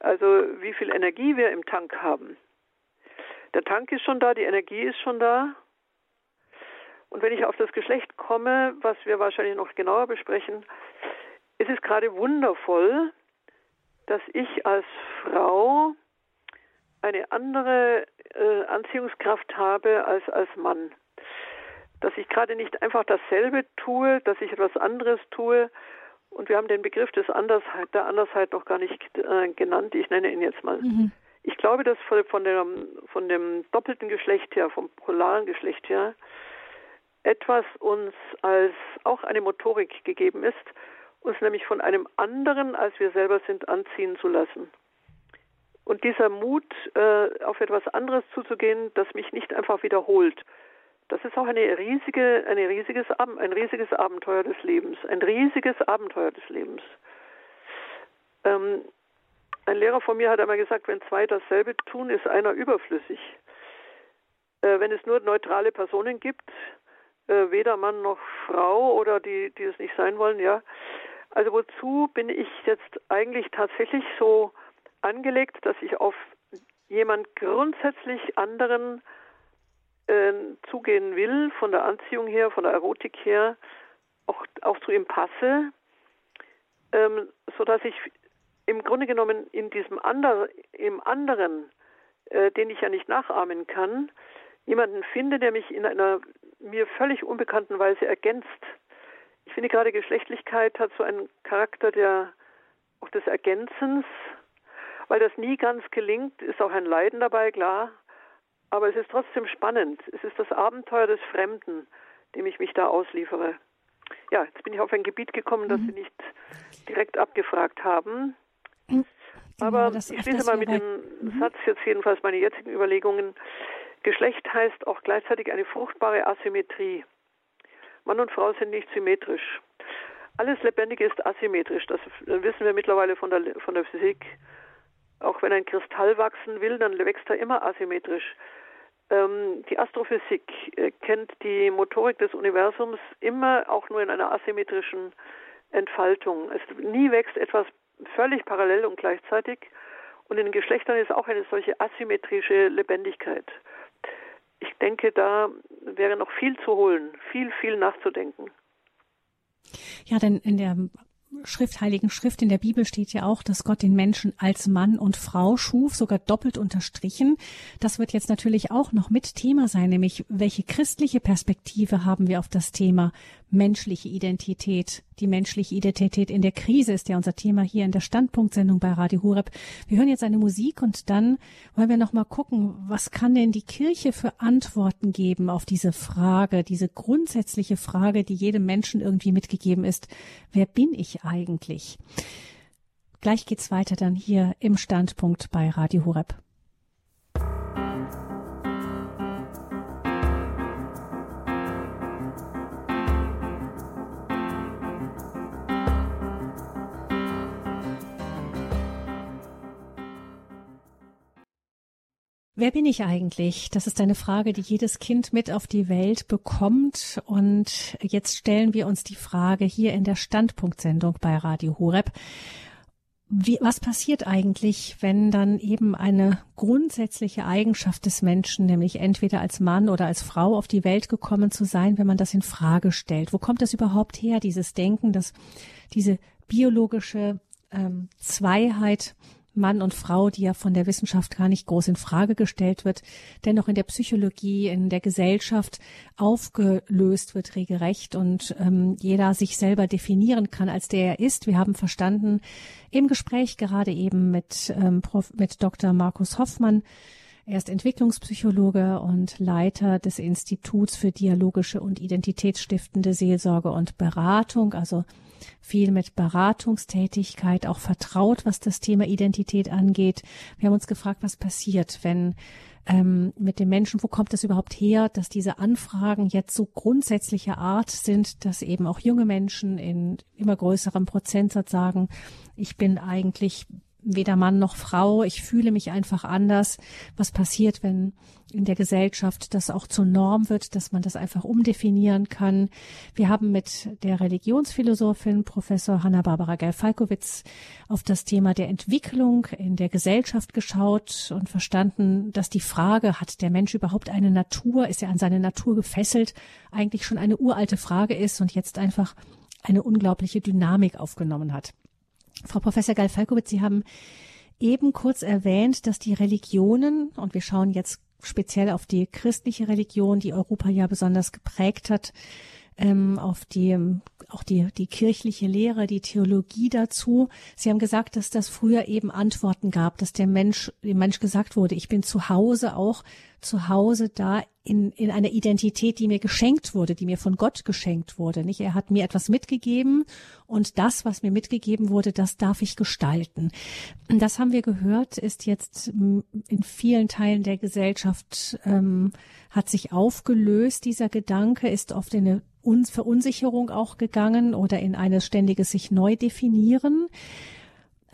also wie viel Energie wir im Tank haben. Der Tank ist schon da, die Energie ist schon da. Und wenn ich auf das Geschlecht komme, was wir wahrscheinlich noch genauer besprechen, ist es gerade wundervoll, dass ich als Frau eine andere äh, Anziehungskraft habe als als Mann. Dass ich gerade nicht einfach dasselbe tue, dass ich etwas anderes tue. Und wir haben den Begriff des Andersheit, der Andersheit noch gar nicht äh, genannt. Ich nenne ihn jetzt mal. Mhm. Ich glaube, dass von, von, der, von dem doppelten Geschlecht her, vom polaren Geschlecht her, etwas uns als auch eine Motorik gegeben ist, uns nämlich von einem anderen, als wir selber sind, anziehen zu lassen. Und dieser Mut, äh, auf etwas anderes zuzugehen, das mich nicht einfach wiederholt, das ist auch eine riesige, eine riesiges, ein riesiges Abenteuer des Lebens, ein riesiges Abenteuer des Lebens. Ähm, ein Lehrer von mir hat einmal gesagt, wenn zwei dasselbe tun, ist einer überflüssig. Äh, wenn es nur neutrale Personen gibt, äh, weder Mann noch Frau oder die, die es nicht sein wollen, ja. Also wozu bin ich jetzt eigentlich tatsächlich so angelegt, dass ich auf jemand grundsätzlich anderen äh, zugehen will, von der Anziehung her, von der Erotik her, auch, auch zu ihm passe, ähm, sodass ich im Grunde genommen in diesem ander, im anderen, äh, den ich ja nicht nachahmen kann, jemanden finde, der mich in einer mir völlig unbekannten Weise ergänzt. Ich finde gerade Geschlechtlichkeit hat so einen Charakter der auch des Ergänzens, weil das nie ganz gelingt, ist auch ein Leiden dabei, klar. Aber es ist trotzdem spannend. Es ist das Abenteuer des Fremden, dem ich mich da ausliefere. Ja, jetzt bin ich auf ein Gebiet gekommen, das mhm. Sie nicht direkt abgefragt haben. Mhm. Genau, Aber ich schließe mal mit dem mhm. Satz jetzt jedenfalls meine jetzigen Überlegungen. Geschlecht heißt auch gleichzeitig eine fruchtbare Asymmetrie. Mann und Frau sind nicht symmetrisch. Alles Lebendige ist asymmetrisch. Das wissen wir mittlerweile von der, von der Physik. Auch wenn ein Kristall wachsen will, dann wächst er immer asymmetrisch. Ähm, die Astrophysik äh, kennt die Motorik des Universums immer auch nur in einer asymmetrischen Entfaltung. Es nie wächst etwas völlig parallel und gleichzeitig. Und in den Geschlechtern ist auch eine solche asymmetrische Lebendigkeit. Ich denke, da wäre noch viel zu holen, viel, viel nachzudenken. Ja, denn in der Schrift, Heiligen Schrift in der Bibel steht ja auch, dass Gott den Menschen als Mann und Frau schuf, sogar doppelt unterstrichen. Das wird jetzt natürlich auch noch mit Thema sein, nämlich welche christliche Perspektive haben wir auf das Thema menschliche Identität. Die menschliche Identität in der Krise ist ja unser Thema hier in der Standpunktsendung bei Radio Horeb. Wir hören jetzt eine Musik und dann wollen wir noch mal gucken, was kann denn die Kirche für Antworten geben auf diese Frage, diese grundsätzliche Frage, die jedem Menschen irgendwie mitgegeben ist. Wer bin ich eigentlich? Gleich geht's weiter dann hier im Standpunkt bei Radio Horeb. Wer bin ich eigentlich? Das ist eine Frage, die jedes Kind mit auf die Welt bekommt. Und jetzt stellen wir uns die Frage hier in der Standpunktsendung bei Radio Horeb. Wie, was passiert eigentlich, wenn dann eben eine grundsätzliche Eigenschaft des Menschen, nämlich entweder als Mann oder als Frau auf die Welt gekommen zu sein, wenn man das in Frage stellt? Wo kommt das überhaupt her, dieses Denken, dass diese biologische ähm, Zweiheit Mann und Frau, die ja von der Wissenschaft gar nicht groß in Frage gestellt wird, dennoch in der Psychologie, in der Gesellschaft aufgelöst wird, regelrecht und ähm, jeder sich selber definieren kann, als der er ist. Wir haben verstanden im Gespräch gerade eben mit, ähm, Prof, mit Dr. Markus Hoffmann, Er ist Entwicklungspsychologe und Leiter des Instituts für dialogische und identitätsstiftende Seelsorge und Beratung, also viel mit Beratungstätigkeit, auch vertraut, was das Thema Identität angeht. Wir haben uns gefragt, was passiert, wenn ähm, mit den Menschen, wo kommt es überhaupt her, dass diese Anfragen jetzt so grundsätzlicher Art sind, dass eben auch junge Menschen in immer größerem Prozentsatz sagen, ich bin eigentlich weder Mann noch Frau, ich fühle mich einfach anders. Was passiert, wenn in der Gesellschaft das auch zur Norm wird, dass man das einfach umdefinieren kann? Wir haben mit der Religionsphilosophin Professor Hanna-Barbara Geil-Falkowitz auf das Thema der Entwicklung in der Gesellschaft geschaut und verstanden, dass die Frage, hat der Mensch überhaupt eine Natur, ist er an seine Natur gefesselt, eigentlich schon eine uralte Frage ist und jetzt einfach eine unglaubliche Dynamik aufgenommen hat. Frau Professor Geil-Falkowitz, Sie haben eben kurz erwähnt, dass die Religionen, und wir schauen jetzt speziell auf die christliche Religion, die Europa ja besonders geprägt hat, ähm, auf die auch die die kirchliche Lehre, die Theologie dazu. Sie haben gesagt, dass das früher eben Antworten gab, dass der Mensch dem Mensch gesagt wurde, ich bin zu Hause auch zu Hause da in, in einer Identität, die mir geschenkt wurde, die mir von Gott geschenkt wurde. Nicht? Er hat mir etwas mitgegeben und das, was mir mitgegeben wurde, das darf ich gestalten. Das haben wir gehört, ist jetzt in vielen Teilen der Gesellschaft ähm, hat sich aufgelöst. Dieser Gedanke ist oft in eine Verunsicherung auch gegangen oder in eine ständige sich neu definieren.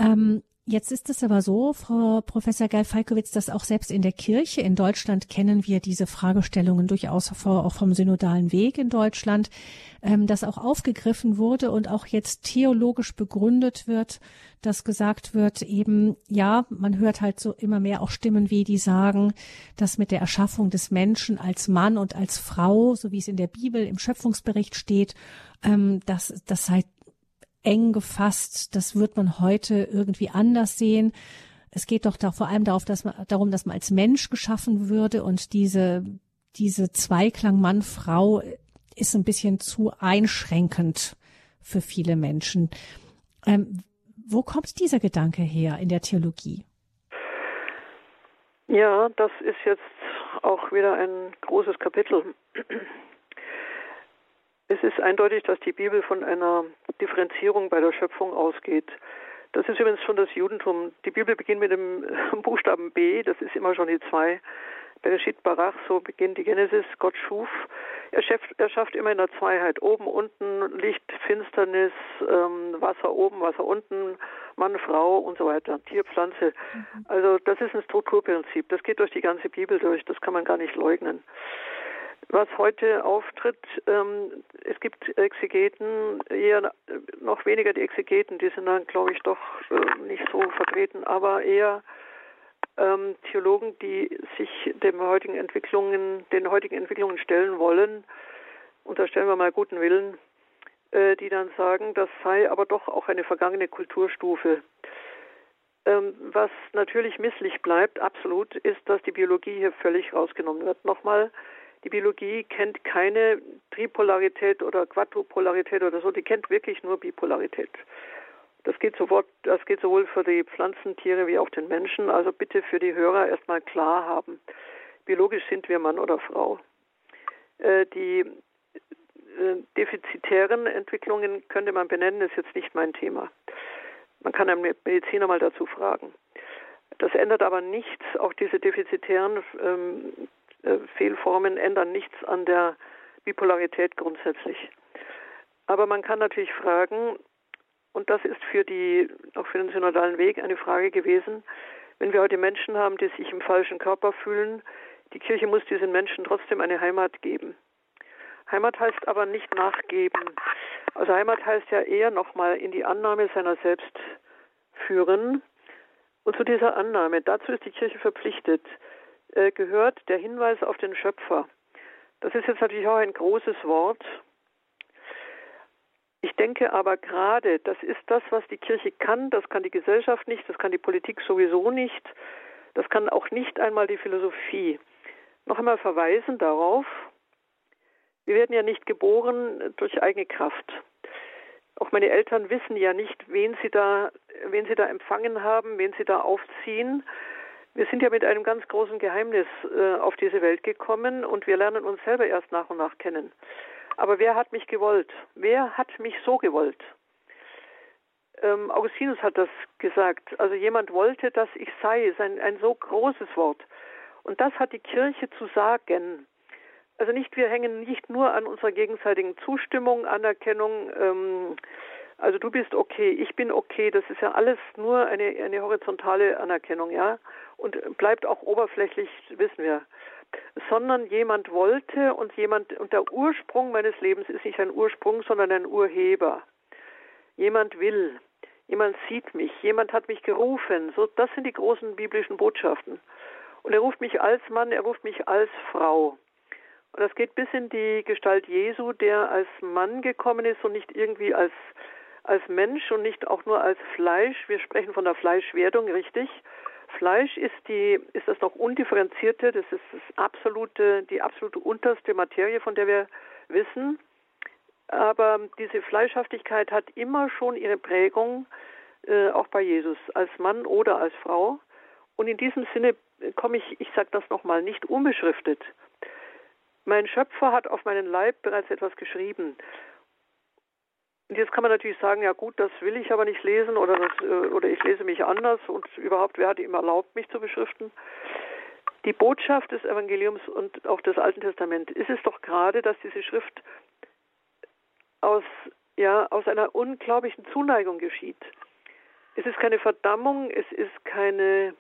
Ähm, Jetzt ist es aber so, Frau Professor Geil-Falkowitz, dass auch selbst in der Kirche in Deutschland kennen wir diese Fragestellungen durchaus auch vom synodalen Weg in Deutschland, ähm, dass auch aufgegriffen wurde und auch jetzt theologisch begründet wird, dass gesagt wird, eben, ja, man hört halt so immer mehr auch Stimmen wie, die sagen, dass mit der Erschaffung des Menschen als Mann und als Frau, so wie es in der Bibel im Schöpfungsbericht steht, ähm, dass das sei eng gefasst. Das wird man heute irgendwie anders sehen. Es geht doch da vor allem darauf, dass man, darum, dass man als Mensch geschaffen würde und diese, diese Zweiklang Mann-Frau ist ein bisschen zu einschränkend für viele Menschen. Ähm, wo kommt dieser Gedanke her in der Theologie? Ja, das ist jetzt auch wieder ein großes Kapitel. Es ist eindeutig, dass die Bibel von einer Differenzierung bei der Schöpfung ausgeht. Das ist übrigens schon das Judentum. Die Bibel beginnt mit dem Buchstaben B, das ist immer schon die zwei. Bereshit Barach, so beginnt die Genesis, Gott schuf. Er schafft, er schafft immer in der Zweiheit. Oben, unten, Licht, Finsternis, ähm, Wasser oben, Wasser unten, Mann, Frau und so weiter, Tier, Pflanze. Mhm. Also das ist ein Strukturprinzip. Das geht durch die ganze Bibel durch. Das kann man gar nicht leugnen was heute auftritt. Ähm, es gibt Exegeten, eher noch weniger die Exegeten, die sind dann, glaube ich, doch äh, nicht so vertreten, aber eher ähm, Theologen, die sich den heutigen Entwicklungen, den heutigen Entwicklungen stellen wollen. Unterstellen wir mal guten Willen, äh, die dann sagen, das sei aber doch auch eine vergangene Kulturstufe. Ähm, was natürlich misslich bleibt, absolut, ist, dass die Biologie hier völlig rausgenommen wird. Nochmal, die Biologie kennt keine Tripolarität oder Quadrupolarität oder so, die kennt wirklich nur Bipolarität. Das geht, sofort, das geht sowohl für die Pflanzentiere wie auch den Menschen. Also bitte für die Hörer erstmal klar haben. Biologisch sind wir Mann oder Frau. Äh, die äh, defizitären Entwicklungen könnte man benennen, ist jetzt nicht mein Thema. Man kann einen Mediziner mal dazu fragen. Das ändert aber nichts, auch diese defizitären ähm, äh, Fehlformen ändern nichts an der Bipolarität grundsätzlich. Aber man kann natürlich fragen, und das ist für die, auch für den synodalen Weg eine Frage gewesen, wenn wir heute Menschen haben, die sich im falschen Körper fühlen, die Kirche muss diesen Menschen trotzdem eine Heimat geben. Heimat heißt aber nicht nachgeben. Also Heimat heißt ja eher nochmal in die Annahme seiner selbst führen. Und zu dieser Annahme, dazu ist die Kirche verpflichtet, äh, gehört der Hinweis auf den Schöpfer. Das ist jetzt natürlich auch ein großes Wort. Ich denke aber gerade, das ist das, was die Kirche kann, das kann die Gesellschaft nicht, das kann die Politik sowieso nicht, das kann auch nicht einmal die Philosophie. Noch einmal verweisen darauf, wir werden ja nicht geboren durch eigene Kraft. Auch meine Eltern wissen ja nicht, wen sie da, wen sie da empfangen haben, wen sie da aufziehen. Wir sind ja mit einem ganz großen Geheimnis äh, auf diese Welt gekommen und wir lernen uns selber erst nach und nach kennen. Aber wer hat mich gewollt? Wer hat mich so gewollt? Ähm, Augustinus hat das gesagt. Also jemand wollte, dass ich sei, ist ein, ein so großes Wort. Und das hat die Kirche zu sagen. Also nicht, wir hängen nicht nur an unserer gegenseitigen Zustimmung, Anerkennung, ähm, also du bist okay, ich bin okay, das ist ja alles nur eine, eine horizontale Anerkennung, ja, und bleibt auch oberflächlich, wissen wir. Sondern jemand wollte und jemand, und der Ursprung meines Lebens ist nicht ein Ursprung, sondern ein Urheber. Jemand will, jemand sieht mich, jemand hat mich gerufen. So, das sind die großen biblischen Botschaften. Und er ruft mich als Mann, er ruft mich als Frau. Und das geht bis in die Gestalt Jesu, der als Mann gekommen ist und nicht irgendwie als, als Mensch und nicht auch nur als Fleisch. Wir sprechen von der Fleischwerdung, richtig. Fleisch ist die, ist das noch undifferenzierte, das ist das absolute, die absolute unterste Materie, von der wir wissen. Aber diese Fleischhaftigkeit hat immer schon ihre Prägung, äh, auch bei Jesus, als Mann oder als Frau. Und in diesem Sinne komme ich, ich sage das nochmal, nicht unbeschriftet. Mein Schöpfer hat auf meinen Leib bereits etwas geschrieben. Und jetzt kann man natürlich sagen, ja gut, das will ich aber nicht lesen oder, das, äh, oder ich lese mich anders und überhaupt, wer hat ihm erlaubt, mich zu beschriften? Die Botschaft des Evangeliums und auch des Alten Testaments ist es doch gerade, dass diese Schrift aus, ja, aus einer unglaublichen Zuneigung geschieht. Es ist keine Verdammung, es ist keine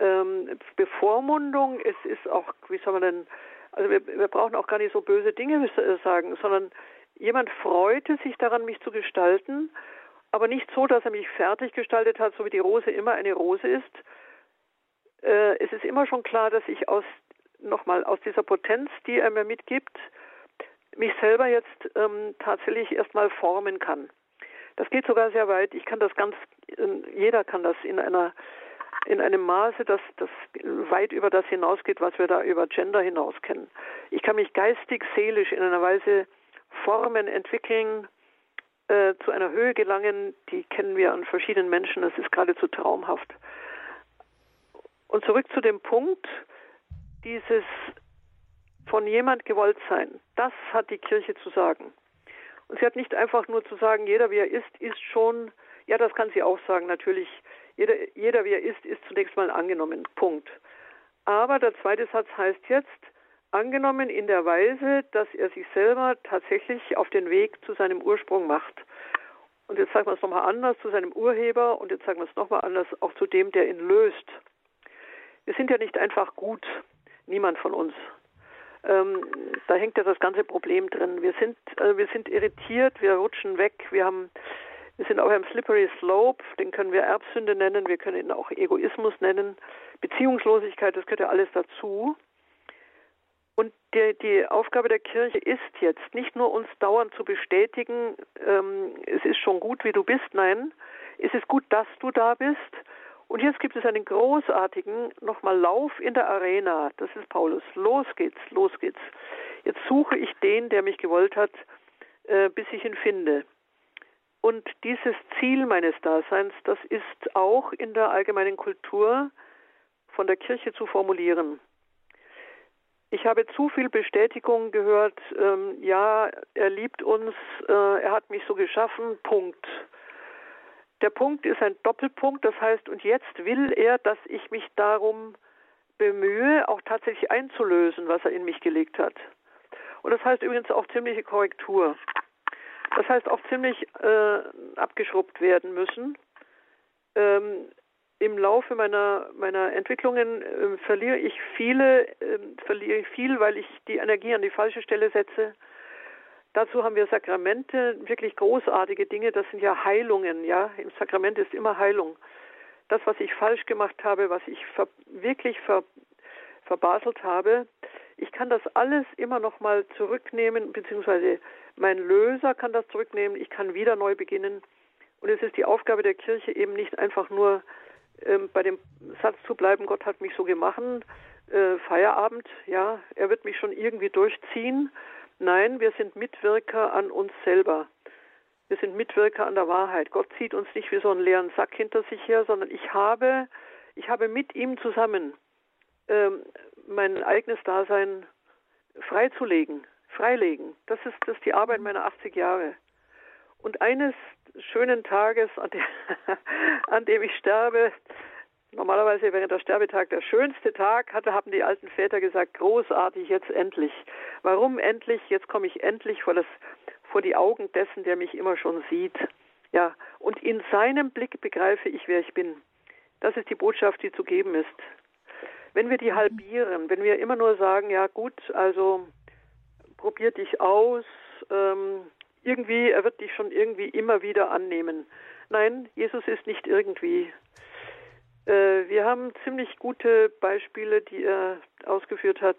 ähm, Bevormundung, es ist auch, wie soll man denn, also wir, wir brauchen auch gar nicht so böse Dinge sagen, sondern jemand freute sich daran, mich zu gestalten, aber nicht so, dass er mich fertig gestaltet hat, so wie die Rose immer eine Rose ist. Äh, es ist immer schon klar, dass ich aus nochmal aus dieser Potenz, die er mir mitgibt, mich selber jetzt ähm, tatsächlich erstmal formen kann. Das geht sogar sehr weit. Ich kann das ganz, äh, jeder kann das in einer in einem Maße, das, das weit über das hinausgeht, was wir da über Gender hinaus kennen. Ich kann mich geistig, seelisch in einer Weise formen, entwickeln, äh, zu einer Höhe gelangen, die kennen wir an verschiedenen Menschen. Das ist geradezu traumhaft. Und zurück zu dem Punkt, dieses von jemand gewollt sein, das hat die Kirche zu sagen. Und sie hat nicht einfach nur zu sagen, jeder wie er ist, ist schon, ja, das kann sie auch sagen, natürlich, jeder, jeder wie er ist, ist zunächst mal angenommen. Punkt. Aber der zweite Satz heißt jetzt, angenommen in der Weise, dass er sich selber tatsächlich auf den Weg zu seinem Ursprung macht. Und jetzt sagen wir es nochmal anders, zu seinem Urheber und jetzt sagen wir es nochmal anders, auch zu dem, der ihn löst. Wir sind ja nicht einfach gut, niemand von uns. Ähm, da hängt ja das ganze Problem drin. Wir sind, äh, wir sind irritiert, wir rutschen weg, wir haben wir sind auf einem slippery slope, den können wir Erbsünde nennen, wir können ihn auch Egoismus nennen, Beziehungslosigkeit, das gehört ja alles dazu. Und die, die Aufgabe der Kirche ist jetzt nicht nur uns dauernd zu bestätigen, ähm, es ist schon gut, wie du bist, nein, es ist gut, dass du da bist. Und jetzt gibt es einen großartigen nochmal Lauf in der Arena. Das ist Paulus. Los geht's, los geht's. Jetzt suche ich den, der mich gewollt hat, äh, bis ich ihn finde. Und dieses Ziel meines Daseins, das ist auch in der allgemeinen Kultur von der Kirche zu formulieren. Ich habe zu viel Bestätigung gehört, ähm, ja, er liebt uns, äh, er hat mich so geschaffen, Punkt. Der Punkt ist ein Doppelpunkt, das heißt, und jetzt will er, dass ich mich darum bemühe, auch tatsächlich einzulösen, was er in mich gelegt hat. Und das heißt übrigens auch ziemliche Korrektur. Das heißt auch ziemlich äh, abgeschrubbt werden müssen. Ähm, Im Laufe meiner, meiner Entwicklungen äh, verliere ich viele, äh, verliere ich viel, weil ich die Energie an die falsche Stelle setze. Dazu haben wir Sakramente, wirklich großartige Dinge. Das sind ja Heilungen, ja. Im Sakrament ist immer Heilung. Das, was ich falsch gemacht habe, was ich ver wirklich ver verbaselt habe, ich kann das alles immer noch mal zurücknehmen, beziehungsweise mein Löser kann das zurücknehmen, ich kann wieder neu beginnen. Und es ist die Aufgabe der Kirche eben nicht einfach nur bei dem Satz zu bleiben, Gott hat mich so gemacht, äh, Feierabend, ja, er wird mich schon irgendwie durchziehen. Nein, wir sind Mitwirker an uns selber. Wir sind Mitwirker an der Wahrheit. Gott zieht uns nicht wie so einen leeren Sack hinter sich her, sondern ich habe ich habe mit ihm zusammen ähm, mein eigenes Dasein freizulegen, freilegen. Das ist, das ist die Arbeit meiner 80 Jahre. Und eines schönen Tages, an dem, an dem ich sterbe, normalerweise wäre der Sterbetag der schönste Tag, hatte, haben die alten Väter gesagt, großartig, jetzt endlich. Warum endlich? Jetzt komme ich endlich vor, das, vor die Augen dessen, der mich immer schon sieht. Ja, und in seinem Blick begreife ich, wer ich bin. Das ist die Botschaft, die zu geben ist. Wenn wir die mhm. halbieren, wenn wir immer nur sagen, ja gut, also probier dich aus, ähm, irgendwie, er wird dich schon irgendwie immer wieder annehmen. Nein, Jesus ist nicht irgendwie. Äh, wir haben ziemlich gute Beispiele, die er ausgeführt hat,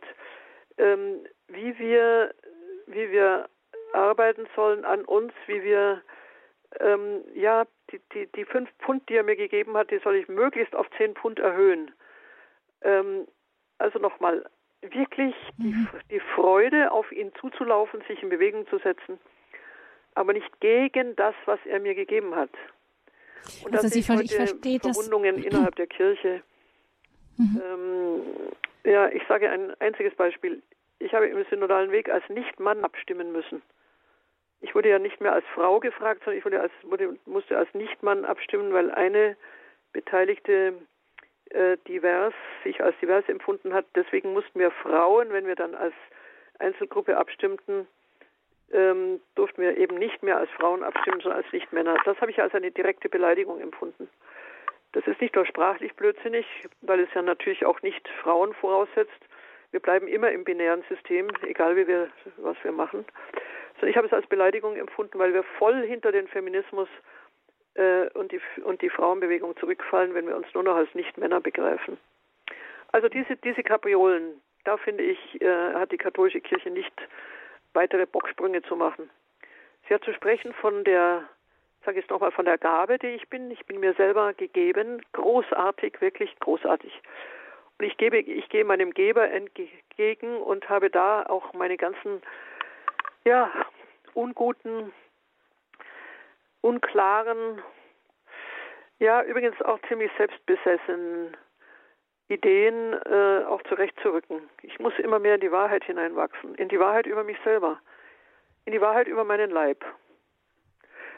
ähm, wie wir, wie wir arbeiten sollen an uns, wie wir ähm, ja die, die, die fünf Pfund, die er mir gegeben hat, die soll ich möglichst auf zehn Pfund erhöhen. Ähm, also nochmal, wirklich die, mhm. die Freude, auf ihn zuzulaufen, sich in Bewegung zu setzen, aber nicht gegen das, was er mir gegeben hat. Und also Sie ver ich verstehe Verwundungen das. innerhalb der Kirche. Mhm. Ähm, ja, ich sage ein einziges Beispiel. Ich habe im synodalen Weg als Nicht-Mann abstimmen müssen. Ich wurde ja nicht mehr als Frau gefragt, sondern ich wurde als, wurde, musste als Nicht-Mann abstimmen, weil eine Beteiligte äh, divers, sich als divers empfunden hat. Deswegen mussten wir Frauen, wenn wir dann als Einzelgruppe abstimmten, ähm, durften wir eben nicht mehr als Frauen abstimmen, sondern als Nicht-Männer. Das habe ich als eine direkte Beleidigung empfunden. Das ist nicht nur sprachlich blödsinnig, weil es ja natürlich auch nicht Frauen voraussetzt. Wir bleiben immer im binären System, egal wie wir, was wir machen. Sondern ich habe es als Beleidigung empfunden, weil wir voll hinter den Feminismus äh, und, die, und die Frauenbewegung zurückfallen, wenn wir uns nur noch als Nicht-Männer begreifen. Also diese, diese Kapriolen, da finde ich, äh, hat die katholische Kirche nicht weitere Bocksprünge zu machen. Sie hat zu sprechen von der, sage ich es nochmal, von der Gabe, die ich bin. Ich bin mir selber gegeben, großartig, wirklich großartig. Und ich gebe, ich gehe meinem Geber entgegen und habe da auch meine ganzen, ja, unguten, unklaren, ja, übrigens auch ziemlich selbstbesessen Ideen äh, auch zurechtzurücken. Ich muss immer mehr in die Wahrheit hineinwachsen, in die Wahrheit über mich selber, in die Wahrheit über meinen Leib.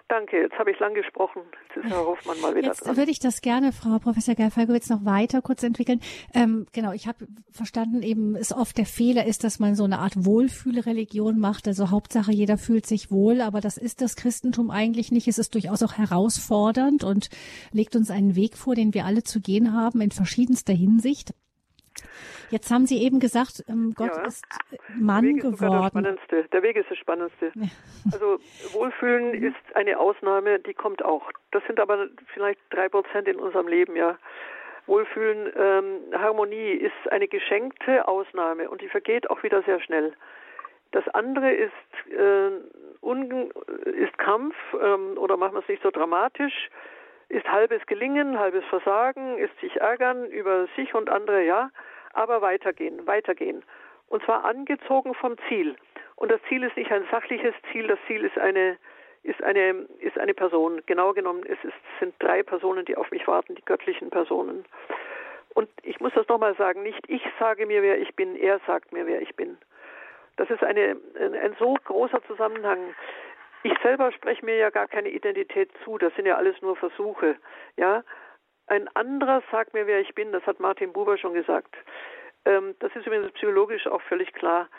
Danke, jetzt habe ich lang gesprochen. Jetzt ist Herr Hoffmann mal wieder jetzt dran. würde ich das gerne, Frau Professor Gerfalkowitz, noch weiter kurz entwickeln. Ähm, genau, ich habe verstanden, eben ist oft der Fehler ist, dass man so eine Art Wohlfühlreligion macht. Also Hauptsache, jeder fühlt sich wohl, aber das ist das Christentum eigentlich nicht. Es ist durchaus auch herausfordernd und legt uns einen Weg vor, den wir alle zu gehen haben in verschiedenster Hinsicht. Jetzt haben Sie eben gesagt, ähm, Gott ja. ist Mann der Weg ist geworden. Der, Spannendste. der Weg ist das Spannendste. Also Wohlfühlen ist eine Ausnahme, die kommt auch. Das sind aber vielleicht drei Prozent in unserem Leben, ja. Wohlfühlen, ähm, Harmonie ist eine geschenkte Ausnahme und die vergeht auch wieder sehr schnell. Das andere ist, äh, ist Kampf ähm, oder machen wir es nicht so dramatisch, ist halbes Gelingen, halbes Versagen, ist sich ärgern über sich und andere, ja aber weitergehen, weitergehen. Und zwar angezogen vom Ziel. Und das Ziel ist nicht ein sachliches Ziel, das Ziel ist eine, ist eine, ist eine Person. Genau genommen, es ist, sind drei Personen, die auf mich warten, die göttlichen Personen. Und ich muss das nochmal sagen, nicht ich sage mir, wer ich bin, er sagt mir, wer ich bin. Das ist eine, ein, ein so großer Zusammenhang. Ich selber spreche mir ja gar keine Identität zu, das sind ja alles nur Versuche, ja. Ein anderer sagt mir, wer ich bin, das hat Martin Buber schon gesagt. Ähm, das ist übrigens psychologisch auch völlig klar.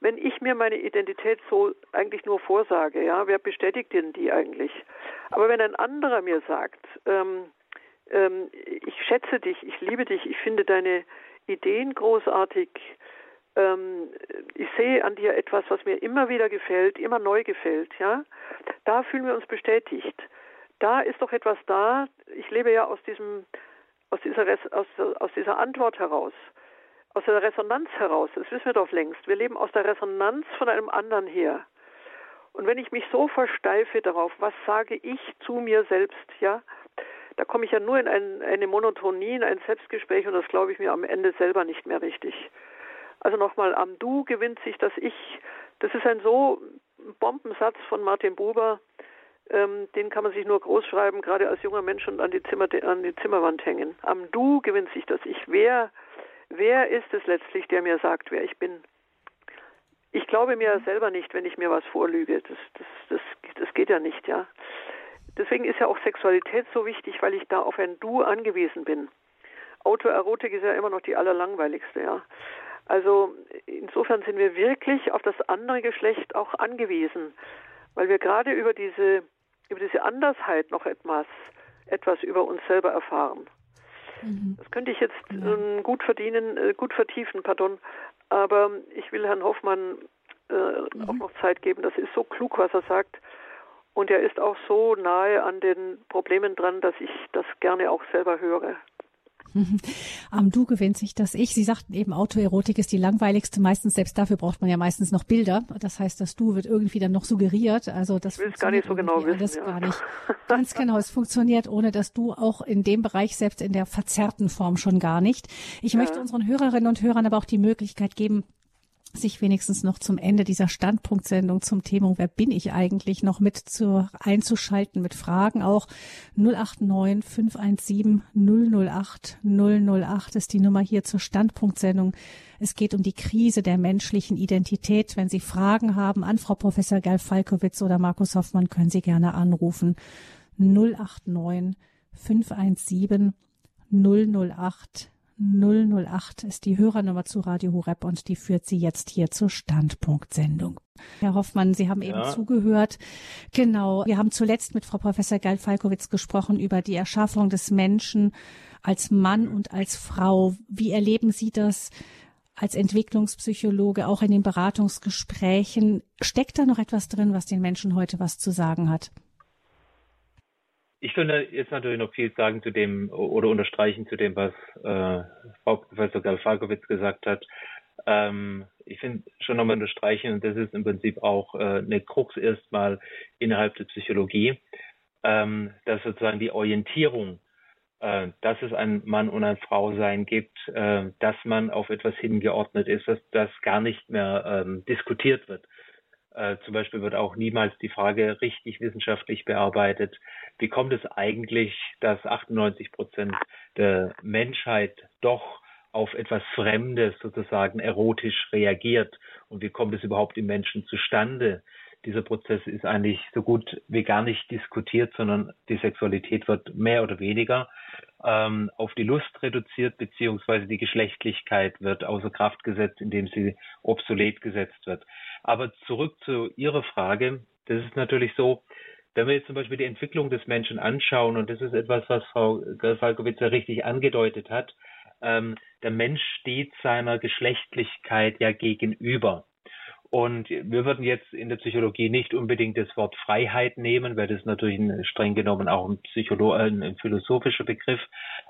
Wenn ich mir meine Identität so eigentlich nur vorsage, ja, wer bestätigt denn die eigentlich? Aber wenn ein anderer mir sagt, ähm, ähm, ich schätze dich, ich liebe dich, ich finde deine Ideen großartig, ähm, ich sehe an dir etwas, was mir immer wieder gefällt, immer neu gefällt, ja, da fühlen wir uns bestätigt da ist doch etwas da. Ich lebe ja aus diesem, aus dieser, aus, aus dieser Antwort heraus, aus der Resonanz heraus. Das wissen wir doch längst. Wir leben aus der Resonanz von einem anderen her. Und wenn ich mich so versteife darauf, was sage ich zu mir selbst, ja, da komme ich ja nur in ein, eine Monotonie, in ein Selbstgespräch und das glaube ich mir am Ende selber nicht mehr richtig. Also nochmal, am Du gewinnt sich das Ich. Das ist ein so Bombensatz von Martin Buber, ähm, den kann man sich nur groß schreiben, gerade als junger Mensch und an die, Zimmer, an die Zimmerwand hängen. Am Du gewinnt sich das Ich. Wer, wer ist es letztlich, der mir sagt, wer ich bin? Ich glaube mir selber nicht, wenn ich mir was vorlüge. Das, das, das, das geht ja nicht, ja. Deswegen ist ja auch Sexualität so wichtig, weil ich da auf ein Du angewiesen bin. Autoerotik ist ja immer noch die allerlangweiligste, ja. Also insofern sind wir wirklich auf das andere Geschlecht auch angewiesen, weil wir gerade über diese über diese Andersheit noch etwas, etwas über uns selber erfahren. Mhm. Das könnte ich jetzt ja. äh, gut verdienen, äh, gut vertiefen, pardon. Aber ich will Herrn Hoffmann äh, mhm. auch noch Zeit geben. Das ist so klug, was er sagt. Und er ist auch so nahe an den Problemen dran, dass ich das gerne auch selber höre. Am Du gewinnt sich das Ich. Sie sagten eben, Autoerotik ist die langweiligste. Meistens, selbst dafür braucht man ja meistens noch Bilder. Das heißt, das Du wird irgendwie dann noch suggeriert. Also das will gar nicht so genau wissen. Das ja. gar nicht. Ganz genau. Es funktioniert ohne das Du auch in dem Bereich, selbst in der verzerrten Form schon gar nicht. Ich ja. möchte unseren Hörerinnen und Hörern aber auch die Möglichkeit geben, sich wenigstens noch zum Ende dieser Standpunktsendung zum Thema, wer bin ich eigentlich, noch mit zu, einzuschalten mit Fragen auch 089 517 008 008 ist die Nummer hier zur Standpunktsendung. Es geht um die Krise der menschlichen Identität. Wenn Sie Fragen haben an Frau Professor Gerl Falkowitz oder Markus Hoffmann, können Sie gerne anrufen. 089 517 008 008 ist die Hörernummer zu Radio Horeb und die führt Sie jetzt hier zur Standpunktsendung. Herr Hoffmann, Sie haben ja. eben zugehört. Genau. Wir haben zuletzt mit Frau Professor Geil Falkowitz gesprochen über die Erschaffung des Menschen als Mann und als Frau. Wie erleben Sie das als Entwicklungspsychologe auch in den Beratungsgesprächen? Steckt da noch etwas drin, was den Menschen heute was zu sagen hat? Ich könnte jetzt natürlich noch viel sagen zu dem oder unterstreichen zu dem, was äh, Frau Professor Galfakowitz gesagt hat. Ähm, ich finde schon nochmal unterstreichen, und das ist im Prinzip auch äh, eine Krux erstmal innerhalb der Psychologie, ähm, dass sozusagen die Orientierung, äh, dass es ein Mann und ein Frau sein gibt, äh, dass man auf etwas hingeordnet ist, dass das gar nicht mehr ähm, diskutiert wird. Äh, zum Beispiel wird auch niemals die Frage richtig wissenschaftlich bearbeitet, wie kommt es eigentlich, dass 98 Prozent der Menschheit doch auf etwas Fremdes sozusagen erotisch reagiert und wie kommt es überhaupt im Menschen zustande? Dieser Prozess ist eigentlich so gut wie gar nicht diskutiert, sondern die Sexualität wird mehr oder weniger ähm, auf die Lust reduziert, beziehungsweise die Geschlechtlichkeit wird außer Kraft gesetzt, indem sie obsolet gesetzt wird. Aber zurück zu Ihrer Frage. Das ist natürlich so, wenn wir jetzt zum Beispiel die Entwicklung des Menschen anschauen, und das ist etwas, was Frau Falkowitz ja richtig angedeutet hat, ähm, der Mensch steht seiner Geschlechtlichkeit ja gegenüber. Und wir würden jetzt in der Psychologie nicht unbedingt das Wort Freiheit nehmen, weil das natürlich ein, streng genommen auch ein, Psycholo äh, ein philosophischer Begriff.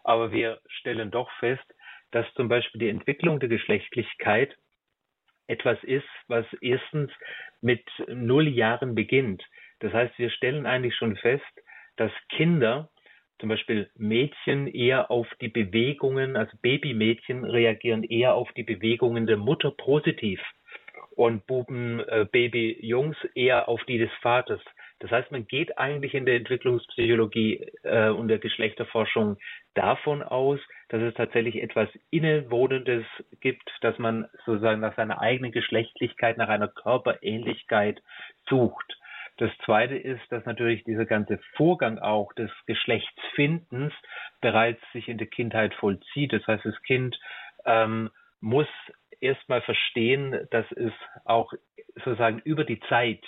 Aber wir stellen doch fest, dass zum Beispiel die Entwicklung der Geschlechtlichkeit etwas ist, was erstens mit null Jahren beginnt. Das heißt, wir stellen eigentlich schon fest, dass Kinder, zum Beispiel Mädchen, eher auf die Bewegungen, also Babymädchen reagieren eher auf die Bewegungen der Mutter positiv und Buben, äh, Baby, Jungs eher auf die des Vaters. Das heißt, man geht eigentlich in der Entwicklungspsychologie äh, und der Geschlechterforschung davon aus, dass es tatsächlich etwas Innewohnendes gibt, dass man sozusagen nach seiner eigenen Geschlechtlichkeit, nach einer Körperähnlichkeit sucht. Das zweite ist, dass natürlich dieser ganze Vorgang auch des Geschlechtsfindens bereits sich in der Kindheit vollzieht. Das heißt, das Kind ähm, muss erstmal verstehen, dass es auch sozusagen über die Zeit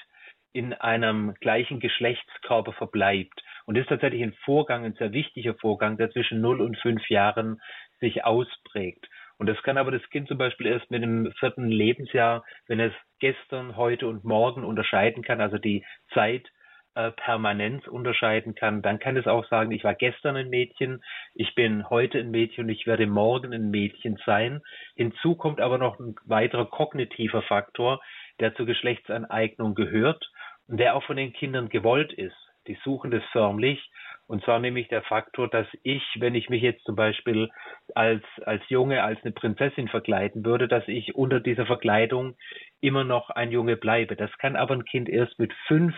in einem gleichen Geschlechtskörper verbleibt. Und das ist tatsächlich ein Vorgang, ein sehr wichtiger Vorgang, der zwischen 0 und 5 Jahren sich ausprägt. Und das kann aber das Kind zum Beispiel erst mit dem vierten Lebensjahr, wenn es gestern, heute und morgen unterscheiden kann, also die Zeit Permanenz unterscheiden kann, dann kann es auch sagen, ich war gestern ein Mädchen, ich bin heute ein Mädchen und ich werde morgen ein Mädchen sein. Hinzu kommt aber noch ein weiterer kognitiver Faktor, der zur Geschlechtsaneignung gehört und der auch von den Kindern gewollt ist. Die suchen das förmlich. Und zwar nämlich der Faktor, dass ich, wenn ich mich jetzt zum Beispiel als, als Junge, als eine Prinzessin verkleiden würde, dass ich unter dieser Verkleidung immer noch ein Junge bleibe. Das kann aber ein Kind erst mit fünf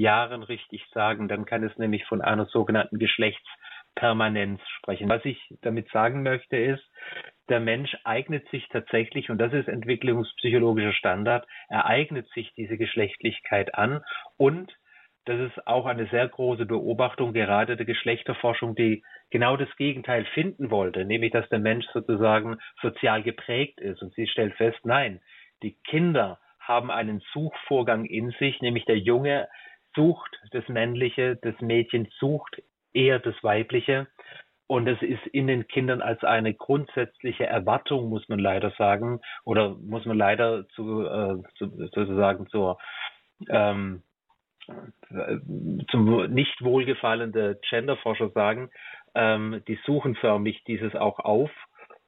Jahren richtig sagen, dann kann es nämlich von einer sogenannten Geschlechtspermanenz sprechen. Was ich damit sagen möchte ist, der Mensch eignet sich tatsächlich, und das ist entwicklungspsychologischer Standard, er eignet sich diese Geschlechtlichkeit an und das ist auch eine sehr große Beobachtung gerade der Geschlechterforschung, die genau das Gegenteil finden wollte, nämlich dass der Mensch sozusagen sozial geprägt ist. Und sie stellt fest, nein, die Kinder haben einen Suchvorgang in sich, nämlich der Junge sucht das Männliche, das Mädchen sucht eher das Weibliche. Und es ist in den Kindern als eine grundsätzliche Erwartung, muss man leider sagen, oder muss man leider zu, äh, zu sozusagen zur ähm, zum nicht wohlgefallen der Genderforscher sagen, ähm, die suchen förmlich dieses auch auf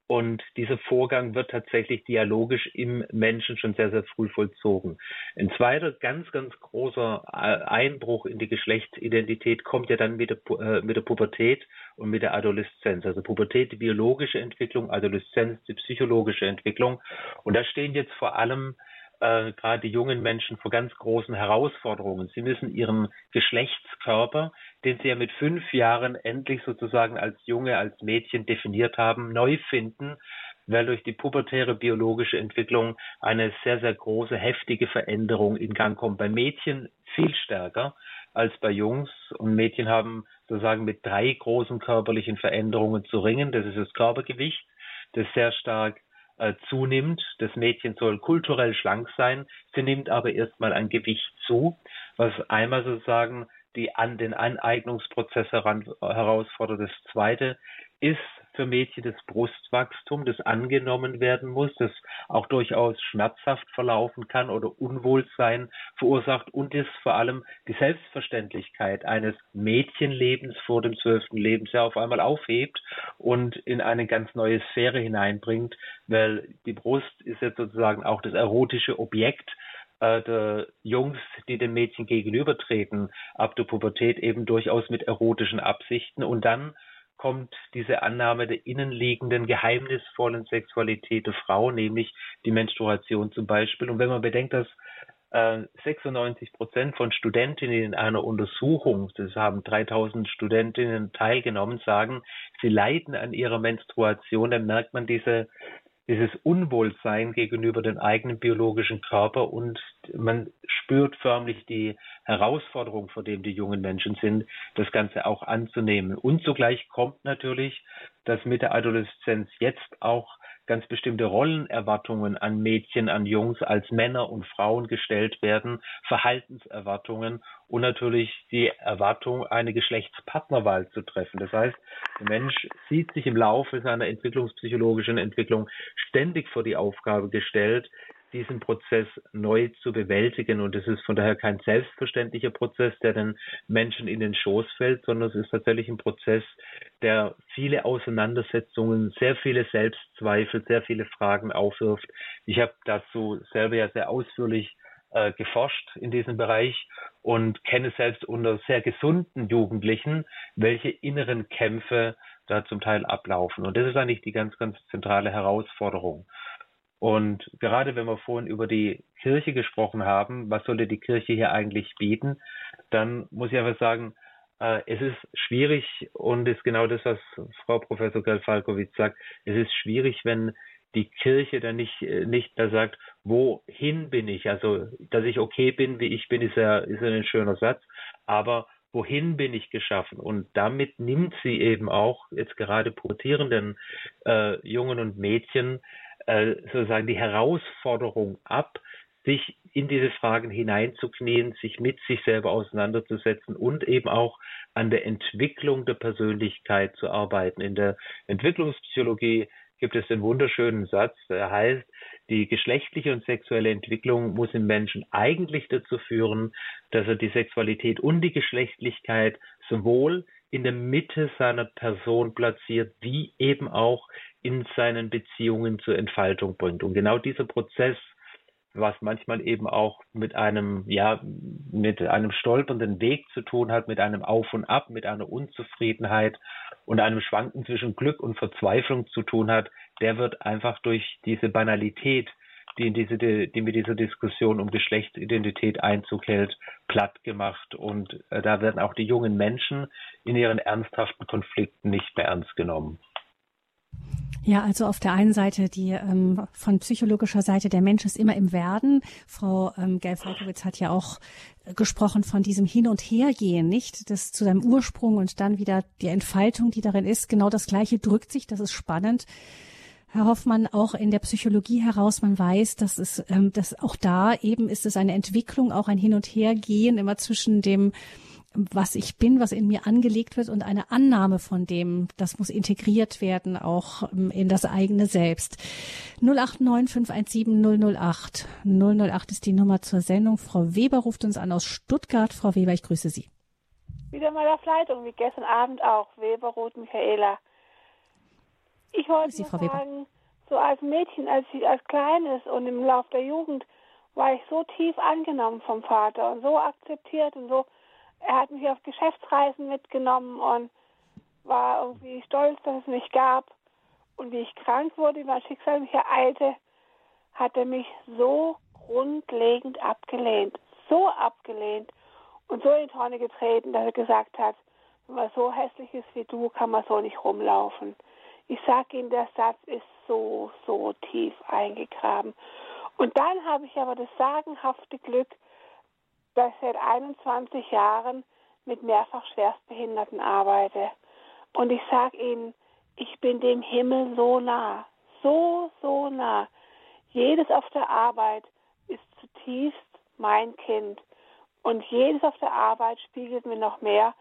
und dieser Vorgang wird tatsächlich dialogisch im Menschen schon sehr, sehr früh vollzogen. Ein zweiter ganz, ganz großer äh, Einbruch in die Geschlechtsidentität kommt ja dann mit der, äh, mit der Pubertät und mit der Adoleszenz. Also Pubertät, die biologische Entwicklung, Adoleszenz, die psychologische Entwicklung. Und da stehen jetzt vor allem äh, gerade die jungen Menschen vor ganz großen Herausforderungen. Sie müssen ihren Geschlechtskörper, den sie ja mit fünf Jahren endlich sozusagen als Junge, als Mädchen definiert haben, neu finden, weil durch die pubertäre biologische Entwicklung eine sehr, sehr große, heftige Veränderung in Gang kommt. Bei Mädchen viel stärker als bei Jungs. Und Mädchen haben sozusagen mit drei großen körperlichen Veränderungen zu ringen. Das ist das Körpergewicht, das sehr stark zunimmt. Das Mädchen soll kulturell schlank sein, sie nimmt aber erstmal ein Gewicht zu, was einmal sozusagen die an den Aneignungsprozess heran, herausfordert. Das zweite ist für Mädchen das Brustwachstum, das angenommen werden muss, das auch durchaus schmerzhaft verlaufen kann oder Unwohlsein verursacht und ist vor allem die Selbstverständlichkeit eines Mädchenlebens vor dem zwölften Lebensjahr auf einmal aufhebt und in eine ganz neue Sphäre hineinbringt, weil die Brust ist jetzt sozusagen auch das erotische Objekt äh, der Jungs, die dem Mädchen gegenübertreten, ab der Pubertät eben durchaus mit erotischen Absichten und dann kommt diese Annahme der innenliegenden, geheimnisvollen Sexualität der Frau, nämlich die Menstruation zum Beispiel. Und wenn man bedenkt, dass äh, 96 Prozent von Studentinnen in einer Untersuchung, das haben 3000 Studentinnen teilgenommen, sagen, sie leiden an ihrer Menstruation, dann merkt man diese dieses Unwohlsein gegenüber dem eigenen biologischen Körper und man spürt förmlich die Herausforderung, vor dem die jungen Menschen sind, das Ganze auch anzunehmen. Und zugleich kommt natürlich, dass mit der Adoleszenz jetzt auch ganz bestimmte Rollenerwartungen an Mädchen, an Jungs als Männer und Frauen gestellt werden, Verhaltenserwartungen und natürlich die Erwartung, eine Geschlechtspartnerwahl zu treffen. Das heißt, der Mensch sieht sich im Laufe seiner entwicklungspsychologischen Entwicklung ständig vor die Aufgabe gestellt, diesen Prozess neu zu bewältigen. Und es ist von daher kein selbstverständlicher Prozess, der den Menschen in den Schoß fällt, sondern es ist tatsächlich ein Prozess, der viele Auseinandersetzungen, sehr viele Selbstzweifel, sehr viele Fragen aufwirft. Ich habe dazu selber ja sehr ausführlich äh, geforscht in diesem Bereich und kenne selbst unter sehr gesunden Jugendlichen, welche inneren Kämpfe da zum Teil ablaufen. Und das ist eigentlich die ganz, ganz zentrale Herausforderung. Und gerade wenn wir vorhin über die Kirche gesprochen haben, was sollte die Kirche hier eigentlich bieten, dann muss ich einfach sagen, äh, es ist schwierig und ist genau das, was Frau Professor Galfalkowitz sagt. Es ist schwierig, wenn die Kirche dann nicht, äh, nicht da sagt, wohin bin ich? Also, dass ich okay bin, wie ich bin, ist ja, ist ja ein schöner Satz. Aber wohin bin ich geschaffen? Und damit nimmt sie eben auch jetzt gerade pubertierenden äh, Jungen und Mädchen äh, sozusagen die Herausforderung ab, sich in diese Fragen hineinzuknien, sich mit sich selber auseinanderzusetzen und eben auch an der Entwicklung der Persönlichkeit zu arbeiten. In der Entwicklungspsychologie gibt es den wunderschönen Satz, der heißt, die geschlechtliche und sexuelle Entwicklung muss im Menschen eigentlich dazu führen, dass er die Sexualität und die Geschlechtlichkeit sowohl in der Mitte seiner Person platziert, wie eben auch in seinen Beziehungen zur Entfaltung bringt. Und genau dieser Prozess, was manchmal eben auch mit einem, ja, mit einem stolpernden Weg zu tun hat, mit einem Auf und Ab, mit einer Unzufriedenheit und einem Schwanken zwischen Glück und Verzweiflung zu tun hat, der wird einfach durch diese Banalität die, in diese, die mit dieser Diskussion um Geschlechtsidentität Einzug hält, platt gemacht. Und äh, da werden auch die jungen Menschen in ihren ernsthaften Konflikten nicht mehr ernst genommen. Ja, also auf der einen Seite die ähm, von psychologischer Seite der Mensch ist immer im Werden. Frau ähm, Gell-Falkowitz hat ja auch gesprochen von diesem Hin- und Hergehen, nicht? Das zu seinem Ursprung und dann wieder die Entfaltung, die darin ist. Genau das Gleiche drückt sich. Das ist spannend. Herr Hoffmann, auch in der Psychologie heraus, man weiß, dass es, ähm, dass auch da eben ist es eine Entwicklung, auch ein Hin und Hergehen immer zwischen dem was ich bin, was in mir angelegt wird und eine Annahme von dem, das muss integriert werden, auch ähm, in das eigene Selbst. 089 517 008. 008 ist die Nummer zur Sendung. Frau Weber ruft uns an aus Stuttgart. Frau Weber, ich grüße Sie. Wieder mal auf Leitung, wie gestern Abend auch. Weber, Ruth, Michaela. Ich wollte Sie, Frau sagen, Weber. so als Mädchen, als ich als Kleines und im Lauf der Jugend, war ich so tief angenommen vom Vater und so akzeptiert und so er hat mich auf Geschäftsreisen mitgenommen und war irgendwie stolz, dass es mich gab. Und wie ich krank wurde, wie mein Schicksal mich ereilte, hat er mich so grundlegend abgelehnt, so abgelehnt und so in die Tonne getreten, dass er gesagt hat, wenn man so hässlich ist wie du, kann man so nicht rumlaufen. Ich sage Ihnen, der Satz ist so, so tief eingegraben. Und dann habe ich aber das sagenhafte Glück, dass ich seit 21 Jahren mit mehrfach Schwerstbehinderten arbeite. Und ich sage Ihnen, ich bin dem Himmel so nah, so, so nah. Jedes auf der Arbeit ist zutiefst mein Kind. Und jedes auf der Arbeit spiegelt mir noch mehr.